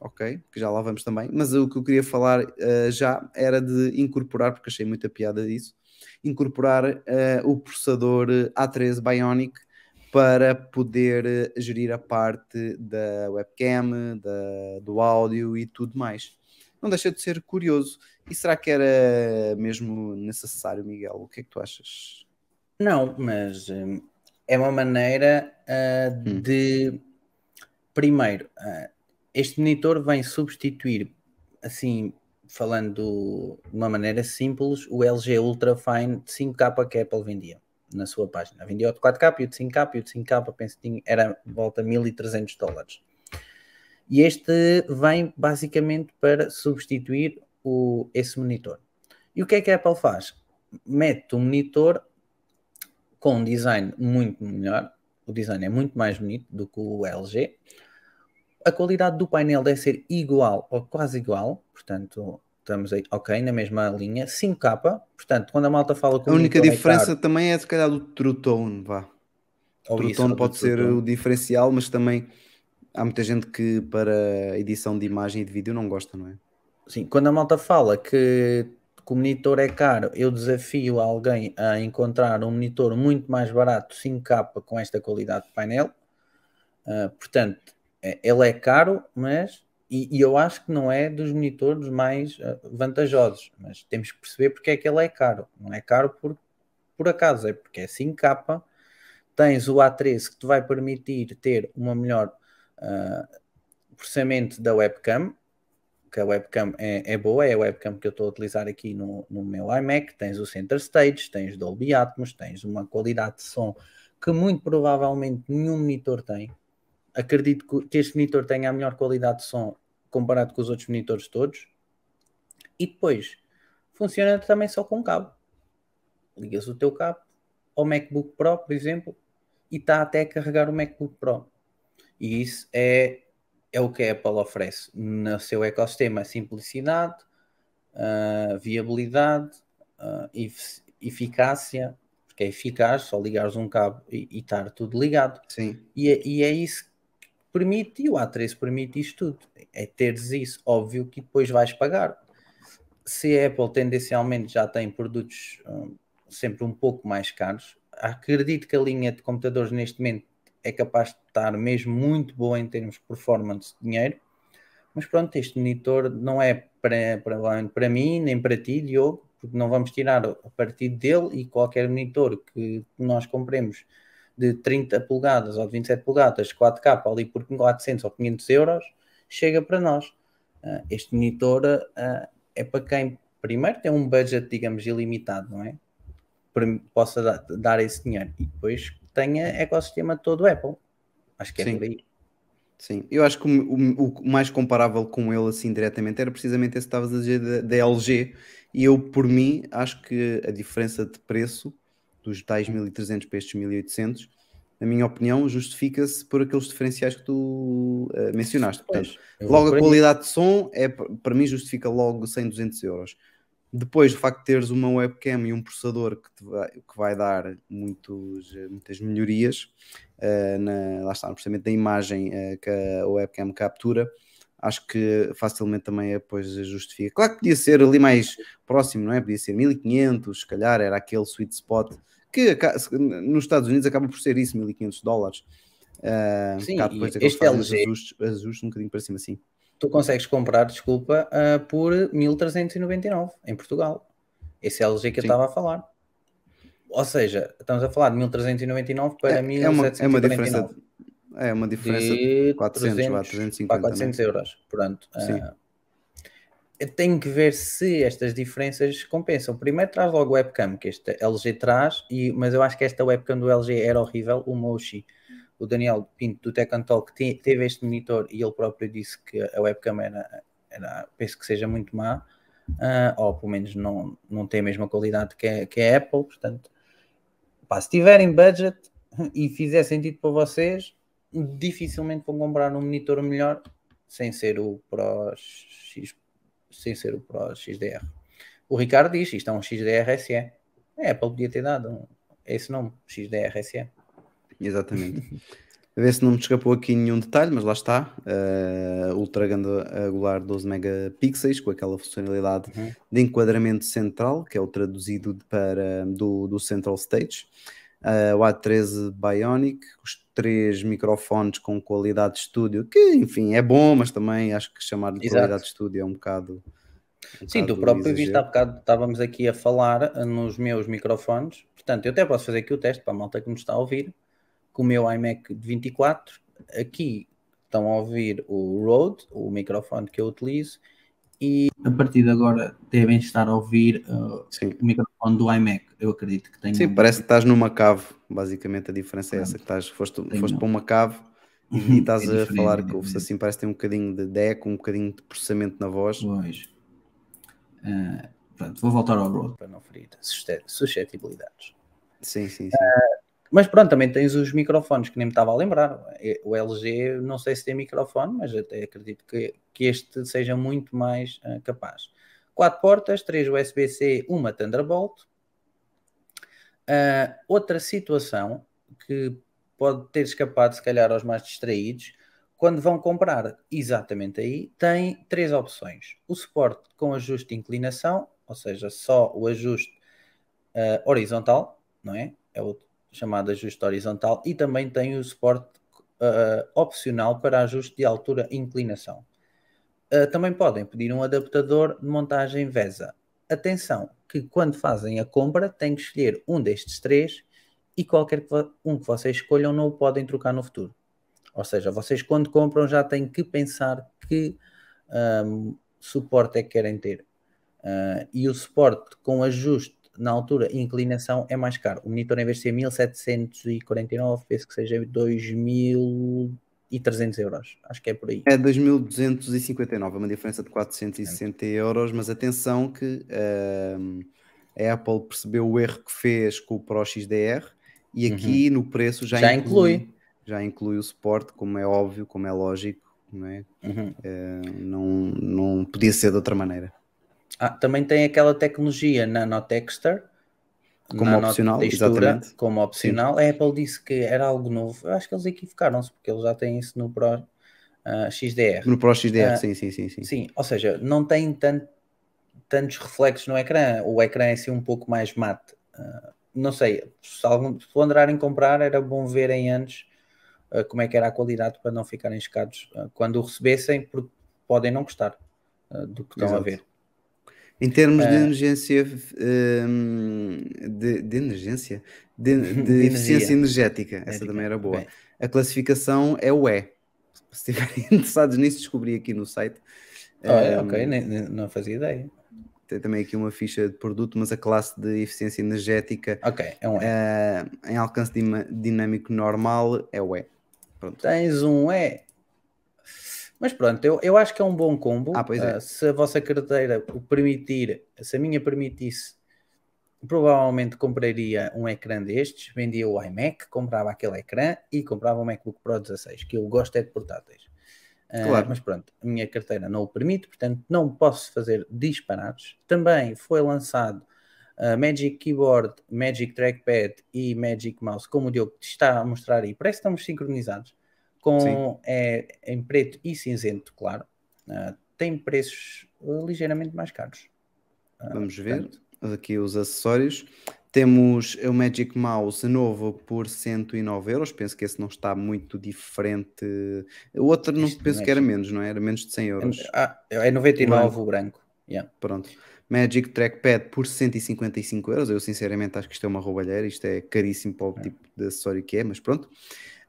ok, que já lá vamos também, mas o que eu queria falar uh, já era de incorporar, porque achei muita piada disso, incorporar uh, o processador A13 Bionic para poder eh, gerir a parte da webcam, da, do áudio e tudo mais. Não deixa de ser curioso. E será que era mesmo necessário, Miguel? O que é que tu achas? Não, mas hum, é uma maneira uh, hum. de. Primeiro, uh, este monitor vem substituir, assim, falando de uma maneira simples, o LG Ultrafine de 5K que a Apple vendia na sua página. Vendia o de 4K e o de 5K, e o de 5K penso que era volta a 1300 dólares. E este vem basicamente para substituir o, esse monitor. E o que é que a Apple faz? Mete um monitor com um design muito melhor, o design é muito mais bonito do que o LG. A qualidade do painel deve ser igual ou quase igual, portanto, estamos aí, ok, na mesma linha, 5K, portanto, quando a malta fala com A única diferença é também é se calhar do True Tone, vá. O True Tone pode ser o diferencial, mas também há muita gente que para edição de imagem e de vídeo não gosta, não é? Sim, quando a malta fala que, que o monitor é caro, eu desafio alguém a encontrar um monitor muito mais barato, 5K, com esta qualidade de painel. Uh, portanto, é, ele é caro, mas e, e, eu acho que não é dos monitores mais uh, vantajosos, mas temos que perceber porque é que ele é caro. Não é caro por, por acaso, é porque é 5K. Tens o A13 que te vai permitir ter uma melhor uh, processamento da webcam, que a webcam é, é, boa, é a webcam que eu estou a utilizar aqui no, no meu iMac. Tens o Center Stage, tens Dolby Atmos, tens uma qualidade de som que muito provavelmente nenhum monitor tem acredito que este monitor tenha a melhor qualidade de som comparado com os outros monitores todos. E depois, funciona também só com cabo. Ligas o teu cabo ao MacBook Pro, por exemplo, e está até a carregar o MacBook Pro. E isso é, é o que a Apple oferece no seu ecossistema: simplicidade, uh, viabilidade, uh, eficácia, porque é eficaz, só ligares um cabo e, estar tudo ligado. Sim. E, é, e é isso permite, e o A13 permite isto tudo. É teres isso, óbvio que depois vais pagar. Se a Apple tendencialmente já tem produtos um, sempre um pouco mais caros, acredito que a linha de computadores neste momento é capaz de estar mesmo muito boa em termos de performance de dinheiro. Mas pronto, este monitor não é para, para mim, nem para ti, Diogo, porque não vamos tirar a partir dele e qualquer monitor que nós compremos de 30 polegadas ou de 27 polegadas, 4K ali por 400 ou 500 euros, chega para nós. Uh, este monitor uh, é para quem, primeiro, tem um budget, digamos, ilimitado, não é? Possa dar, dar, esse dinheiro e depois tenha ecossistema todo Apple. Acho que é Sim. por aí. Sim, eu acho que o, o, o, mais comparável com ele, assim, diretamente, era precisamente esse que estavas a dizer da LG. E eu, por mim, acho que a diferença de preço dos tais 1300 para estes 1800, na minha opinião, justifica-se por aqueles diferenciais que tu uh, mencionaste. Portanto, pois, logo a qualidade de som, é, para mim, justifica logo 100, 200 euros. Depois, o facto de teres uma webcam e um processador que, vai, que vai dar muitos, eh, muitas melhorias, uh, na, lá está, no processamento da imagem uh, que a webcam captura, acho que facilmente também depois justifica. Claro que podia ser ali mais próximo, não é? Podia ser 1500, se calhar era aquele sweet spot que nos Estados Unidos acaba por ser isso, 1500 dólares. Uh, Sim, depois este LG, ajustes, ajustes um bocadinho para cima assim. Tu consegues comprar, desculpa, uh, por 1399 em Portugal. Esse LG que Sim. eu estava a falar. Ou seja, estamos a falar de 1399 para é, 1799. É uma, é uma diferença, é uma diferença de 400, 300, 450, 400 euros. Pronto. Uh, eu tenho que ver se estas diferenças compensam. Primeiro traz logo webcam, que este LG traz, e, mas eu acho que esta webcam do LG era horrível, o Moshi. O Daniel Pinto do Tech Talk teve este monitor e ele próprio disse que a webcam era, era penso que seja muito má, uh, ou pelo menos não, não tem a mesma qualidade que a, que a Apple. Portanto, pá, se tiverem budget e fizer sentido para vocês, dificilmente vão comprar um monitor melhor sem ser o Pro X, sem ser o Pro XDR. O Ricardo diz, isto é um XDR SE. É, a Apple podia ter dado esse nome, XDR SE. Exatamente. A ver se não me escapou aqui nenhum detalhe, mas lá está. Uh, Ultra angular 12 megapixels com aquela funcionalidade Uhum. de enquadramento central, que é o traduzido para do, do Central Stage. Uh, o A13 Bionic, os três microfones com qualidade de estúdio, que enfim é bom, mas também acho que chamar-lhe Exato. qualidade de estúdio é um bocado. um Sim, tu bocado próprio viste há exagero. bocado, estávamos aqui a falar uh, nos meus microfones. Portanto, eu até posso fazer aqui o teste para a malta que me está a ouvir. Com o meu iMac de 24, aqui estão a ouvir o Rode, o microfone que eu utilizo, e a partir de agora devem estar a ouvir uh, Sim. o microfone do iMac. Eu acredito que tenham. Sim, parece que estás numa cave. Basicamente a diferença é essa: que estás, foste, foste para uma cave e, Uhum, e estás é a falar é que diferente. assim, parece que tem um bocadinho de deco, um bocadinho de processamento na voz. Pois. Uh, pronto, vou voltar ao Rode para não ferir susce- suscetibilidades. Sim, sim, sim. Mas pronto, também tens os microfones que nem me estava a lembrar. O LG, não sei se tem microfone, mas até acredito que, que este seja muito mais ah, capaz. Quatro portas, três USB-C, uma Thunderbolt. Ah, outra situação que pode ter escapado, se calhar, aos mais distraídos, quando vão comprar exatamente aí, tem três opções: o suporte com ajuste de inclinação, ou seja, só o ajuste ah, horizontal, não é? É o chamado ajuste horizontal, e também tem o suporte ah, opcional para ajuste de altura e inclinação. Ah, também podem pedir um adaptador de montagem VESA. Atenção, que quando fazem a compra têm que escolher um destes três e qualquer um que vocês escolham não o podem trocar no futuro. Ou seja, vocês quando compram já têm que pensar que ahm, suporte é que querem ter. Ah, e o suporte com ajuste na altura inclinação é mais caro. O monitor em vez de ser 1749, penso que seja 2300 euros. Acho que é por aí. É 2.259, é uma diferença de 460 euros, mas atenção que ahm, a Apple percebeu o erro que fez com o Pro XDR e aqui no preço já, Uhum. Já inclui. já inclui o suporte, como é óbvio, como é lógico, não é? Uhum. Eh, não, não podia ser de outra maneira. Ah, também tem aquela tecnologia nanotexture Como opcional, exatamente. como opcional. A Apple disse que era algo novo. Eu acho que eles equivocaram-se porque eles já têm isso no Pro ah, XDR. No Pro XDR, Ah, sim, sim, sim, sim. Sim, ou seja, não tem tan- tantos reflexos no ecrã. O ecrã é assim um pouco mais mate. Ah, não sei, se, algum, se a comprar, era bom verem antes como é que era a qualidade para não ficarem chocados quando o recebessem, porque podem não gostar do que estão a Exato. ver. Em termos de emergência, hum, de, de emergência, de, de De eficiência energética, essa também era boa. Bem, A classificação é o E. Se estiverem interessados nisso, descobri aqui no site. olha, Hum, ok, nem- nem- não fazia ideia. Tem também aqui uma ficha de produto, mas a classe de eficiência energética Ok, é um E. eh, em alcance dinâmico normal é o E. Pronto. Tens um E. Mas pronto, eu, eu acho que é um bom combo. Ah, é. Ah, se a vossa carteira o permitir, se a minha permitisse, provavelmente compraria um ecrã destes, vendia o iMac, comprava aquele ecrã e comprava um MacBook Pro 16, que eu gosto é de portáteis. Ah, Claro. Mas pronto, a minha carteira não o permite, portanto não posso fazer disparados. Também foi lançado a Magic Keyboard, Magic Trackpad e Magic Mouse, como o Diogo está a mostrar aí. Parece que estamos sincronizados, com é, em preto e cinzento, claro. Ah, tem preços ah, ligeiramente mais caros. Ah, Vamos ver. portanto, Aqui os acessórios. Temos o Magic Mouse novo por 109 euros. Penso que esse não está muito diferente. O outro não Isto penso é que era menos, não é? Era menos de 100 euros. ah, é 99 Branco. o branco. Yeah. Pronto. Magic Trackpad por 155 euros. Eu sinceramente acho que isto é uma roubalheira. Isto é caríssimo para o tipo de acessório que é, mas pronto.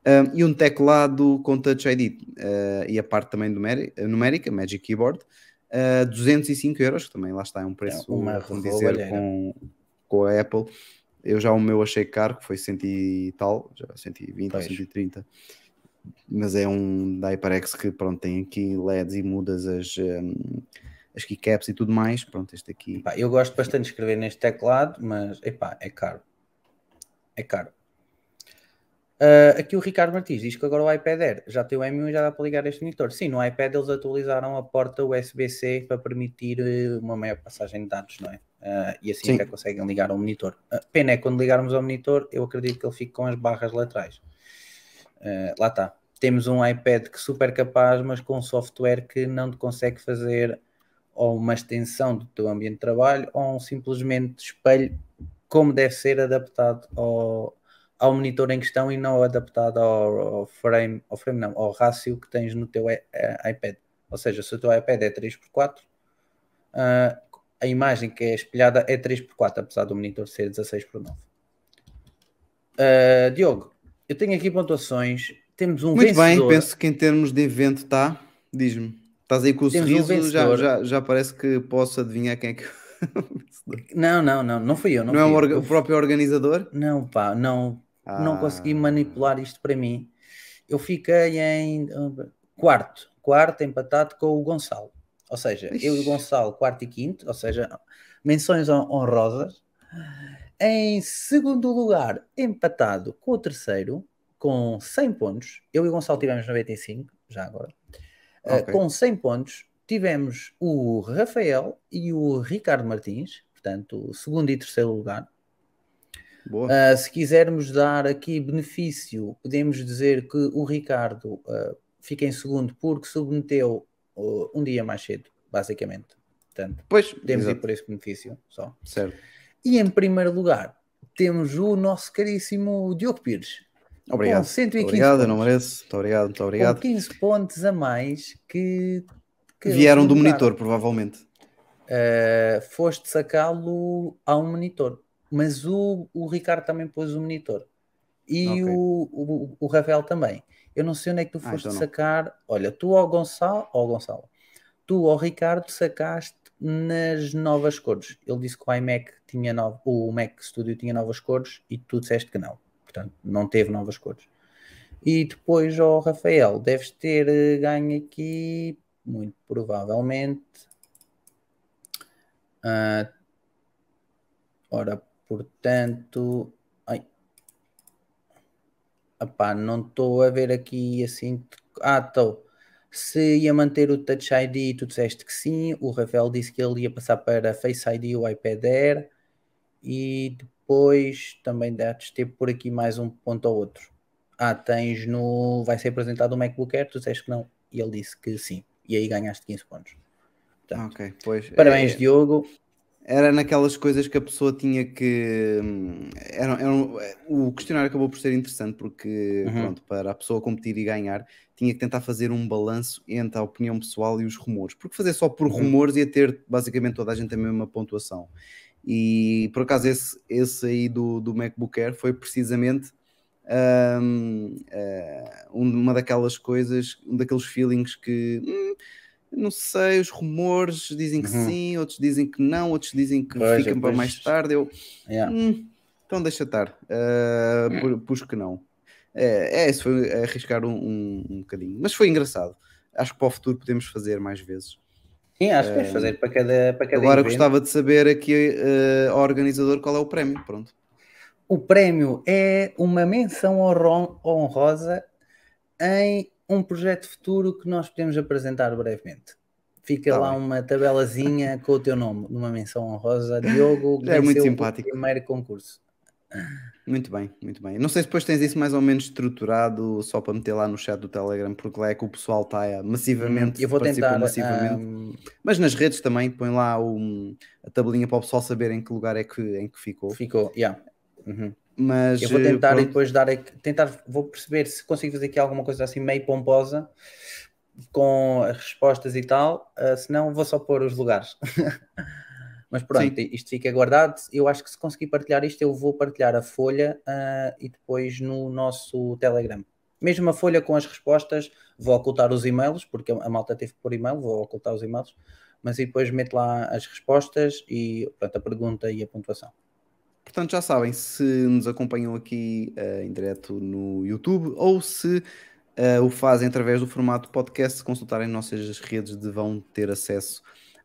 Um, e um teclado com Touch ID uh, e a parte também numérica, Magic Keyboard, uh, 205 euros, que também lá está, é um preço, uma vamos dizer, com, com a Apple. Eu já o meu achei caro, que foi 100 e tal, já 120 Pois. ou 130. Mas é um da HyperX que pronto, tem aqui LEDs e mudas as, um, as keycaps e tudo mais. Pronto, este aqui. Epá, eu gosto bastante de escrever neste teclado, mas epá, é caro. É caro. Uh, aqui o Ricardo Martins diz que agora o iPad Air já tem o M1 e já dá para ligar este monitor. Sim, no iPad eles atualizaram a porta USB-C para permitir uh, uma maior passagem de dados, não é? Uh, e assim Sim. até conseguem ligar ao monitor. Uh, pena é que quando ligarmos ao monitor, eu acredito que ele fique com as barras laterais. Uh, lá está. Temos um iPad que super capaz, mas com software que não te consegue fazer ou uma extensão do teu ambiente de trabalho ou um simplesmente espelho como deve ser adaptado ao, ao monitor em questão e não adaptado ao, ao frame, ao frame não, ao rácio que tens no teu i- eh, iPad. Ou seja, se o teu iPad é 3x4, ah, a imagem que é espelhada é 3x4, apesar do monitor ser 16x9. Ah, Diogo, eu tenho aqui pontuações. Temos um Muito bem, vencedor. penso que em termos de evento está. Diz-me. Estás aí com o Temos um sorriso, já, vencedor. já, já parece que posso adivinhar quem é que. Não, não, não, não fui eu. Não, Não, é orga- Eu o próprio organizador? Não, pá, não, não Ah. consegui manipular isto para mim. Eu fiquei em uh, quarto, quarto empatado com o Gonçalo. Ou seja, eu e o Ixi. Gonçalo, quarto e quinto, ou seja, menções hon- honrosas. Em segundo lugar, empatado com o terceiro, com 100 pontos. Eu e o Gonçalo tivemos 95, já agora. Uh, Ok. com 100 pontos, tivemos o Rafael e o Ricardo Martins, portanto, segundo e terceiro lugar. Uh, se quisermos dar aqui benefício, podemos dizer que o Ricardo uh, fica em segundo porque submeteu uh, um dia mais cedo, basicamente. Portanto, pois, podemos ir exato, por esse benefício só. certo. E em primeiro lugar, temos o nosso caríssimo Diogo Pires. Obrigado. Com 115 Obrigado, eu não pontos. mereço. Muito obrigado, muito obrigado. Com 15 pontos a mais que. que Vieram do monitor, provavelmente. Foste sacá-lo a um monitor, mas o, o Ricardo também pôs o monitor e Ok. o, o, o Rafael também. Eu não sei onde é que tu Ah, foste então não. sacar. Olha, tu ao Gonçalo, ao Gonçalo, tu ao Ricardo sacaste nas novas cores. Ele disse que o iMac tinha novo, o Mac Studio tinha novas cores e tu disseste que não. Portanto, não teve novas cores. E depois ao Rafael, deves ter eh, ganho aqui, muito provavelmente. Ah, ora, portanto, ai, Epá, não estou a ver aqui assim. Ah, estou. Se ia manter o Touch ID, tu disseste que sim. O Rafael disse que ele ia passar para Face ID o iPad Air. E depois também deves ter por aqui mais um ponto ou outro. Ah, tens no. Vai ser apresentado o MacBook Air, tu disseste que não. E ele disse que sim. E aí ganhaste 15 pontos. Portanto, Ok, pois. Parabéns, É- Diogo. Era naquelas coisas que a pessoa tinha que. hum, Era, era um- o questionário acabou por ser interessante porque, Uhum. pronto, para a pessoa competir e ganhar, tinha que tentar fazer um balanço entre a opinião pessoal e os rumores. Porque fazer só por Uhum. rumores ia ter basicamente toda a gente a mesma pontuação. E por acaso esse, esse aí do, do MacBook Air foi precisamente hum, eh, uma daquelas coisas, um daqueles feelings que. hum, não sei, os rumores dizem que Uhum. sim, outros dizem que não, outros dizem que Pois, ficam para depois- mais tarde. Eu, Yeah. "Hum, então deixa estar, pu- pus que não. É, é, isso foi arriscar um, um, um bocadinho, mas foi engraçado. Acho que para o futuro podemos fazer mais vezes. Sim, acho que vais fazer para cada, para cada Agora evento. gostava de saber aqui ah, ao organizador qual é o prémio. Pronto. O prémio é uma menção honro- honrosa em um projeto futuro que nós podemos apresentar brevemente. Fica Tá lá bem. uma tabelazinha com o teu nome, numa menção honrosa. Diogo Já é muito simpático. o primeiro concurso. Muito bem, muito bem. Não sei se depois tens isso mais ou menos estruturado só para meter lá no chat do Telegram, porque lá é que o pessoal está massivamente, Eu vou tentar. massivamente. ahm, Mas nas redes também põe lá o- a tabelinha para o pessoal saber em que lugar é que, em que ficou. ficou, yeah. Uhum. Mas Eu vou eh, tentar e pronto, depois dar tentar, vou perceber se consigo fazer aqui alguma coisa assim meio pomposa com as respostas e tal, ah, senão vou só pôr os lugares. Mas pronto, isto fica guardado. Eu acho que se conseguir partilhar isto, eu vou partilhar a folha ah, e depois no nosso Telegram. Mesmo a folha com as respostas, vou ocultar os e-mails, porque a malta teve que pôr e-mail, vou ocultar os e-mails, mas depois meto lá as respostas e pronto, a pergunta e a pontuação. Portanto, já sabem, se nos acompanham aqui eh, em direto no YouTube ou se eh, o fazem através do formato podcast, se consultarem nossas redes, de vão ter acesso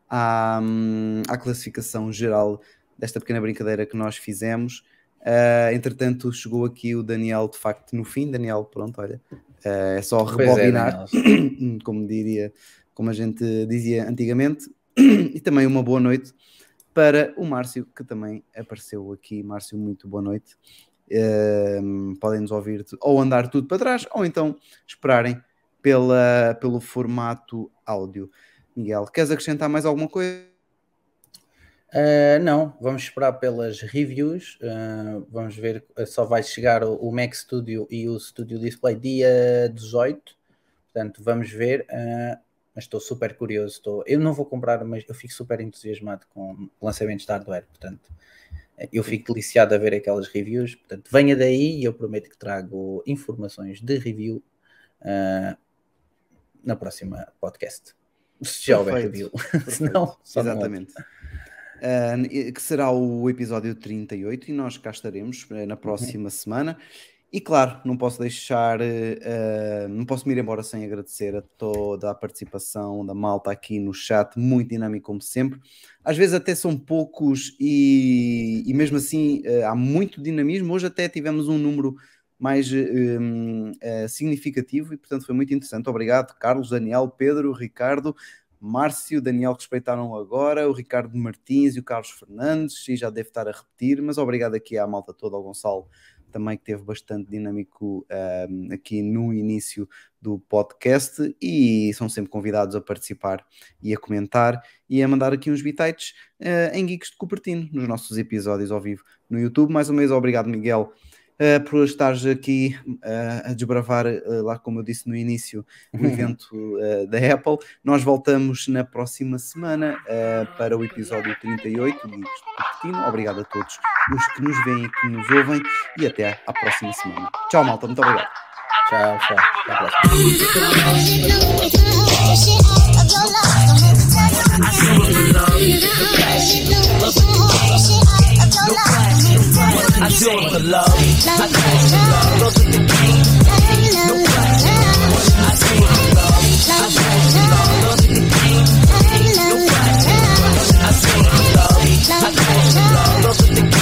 à, hum, à classificação geral desta pequena brincadeira que nós fizemos. Uh, entretanto, chegou aqui o Daniel, de facto, no fim. Daniel, pronto, olha, uh, é só é, rebobinar, Daniel. como diria, como a gente dizia antigamente. e também uma boa noite para o Márcio, que também apareceu aqui. Márcio, muito boa noite. Uh, podem nos ouvir ou andar tudo para trás, ou então esperarem pela, pelo formato áudio. Miguel, queres acrescentar mais alguma coisa? Uh, não, vamos esperar pelas reviews. uh, vamos ver, uh, só vai chegar o, o Mac Studio e o Studio Display dia 18. Portanto, vamos ver. uh, mas estou super curioso. Estou, eu não vou comprar, mas eu fico super entusiasmado com lançamentos de hardware. Portanto, eh, eu fico deliciado a ver aquelas reviews. Portanto, venha daí e eu prometo que trago informações de review uh, na próxima podcast. Se já houver review. Só não Exatamente. Uh, que será o episódio 38 e nós cá estaremos uh, na próxima semana. E claro, não posso deixar, uh, não posso me ir embora sem agradecer a toda a participação da malta aqui no chat, muito dinâmico como sempre. Às vezes até são poucos e, e mesmo assim uh, há muito dinamismo. Hoje até tivemos um número mais um, uh, significativo e portanto foi muito interessante. Obrigado, Carlos, Daniel, Pedro, Ricardo, Márcio, Daniel que respeitaram agora, o Ricardo Martins e o Carlos Fernandes, e já deve estar a repetir, mas obrigado aqui à malta toda, ao Gonçalo também que teve bastante dinâmico um, aqui no início do podcast e são sempre convidados a participar e a comentar e a mandar aqui uns bitites uh, em Geeks de Cupertino nos nossos episódios ao vivo no YouTube. Mais uma vez, obrigado Miguel uh, por estares aqui uh, a desbravar, uh, lá como eu disse no início, o evento uh, da Apple. Nós voltamos na próxima semana uh, para o episódio 38 do Cupertino. Obrigado a todos os que nos veem e que nos ouvem e até à próxima semana. Tchau, malta. Muito obrigado. Tchau, tchau. Até a próxima. Look what I do it for love. I do it for love. Go to the game. Look what I do it for love. I do it for love. Go to the game. Look what I do it for love. I do it for love. Go to the game.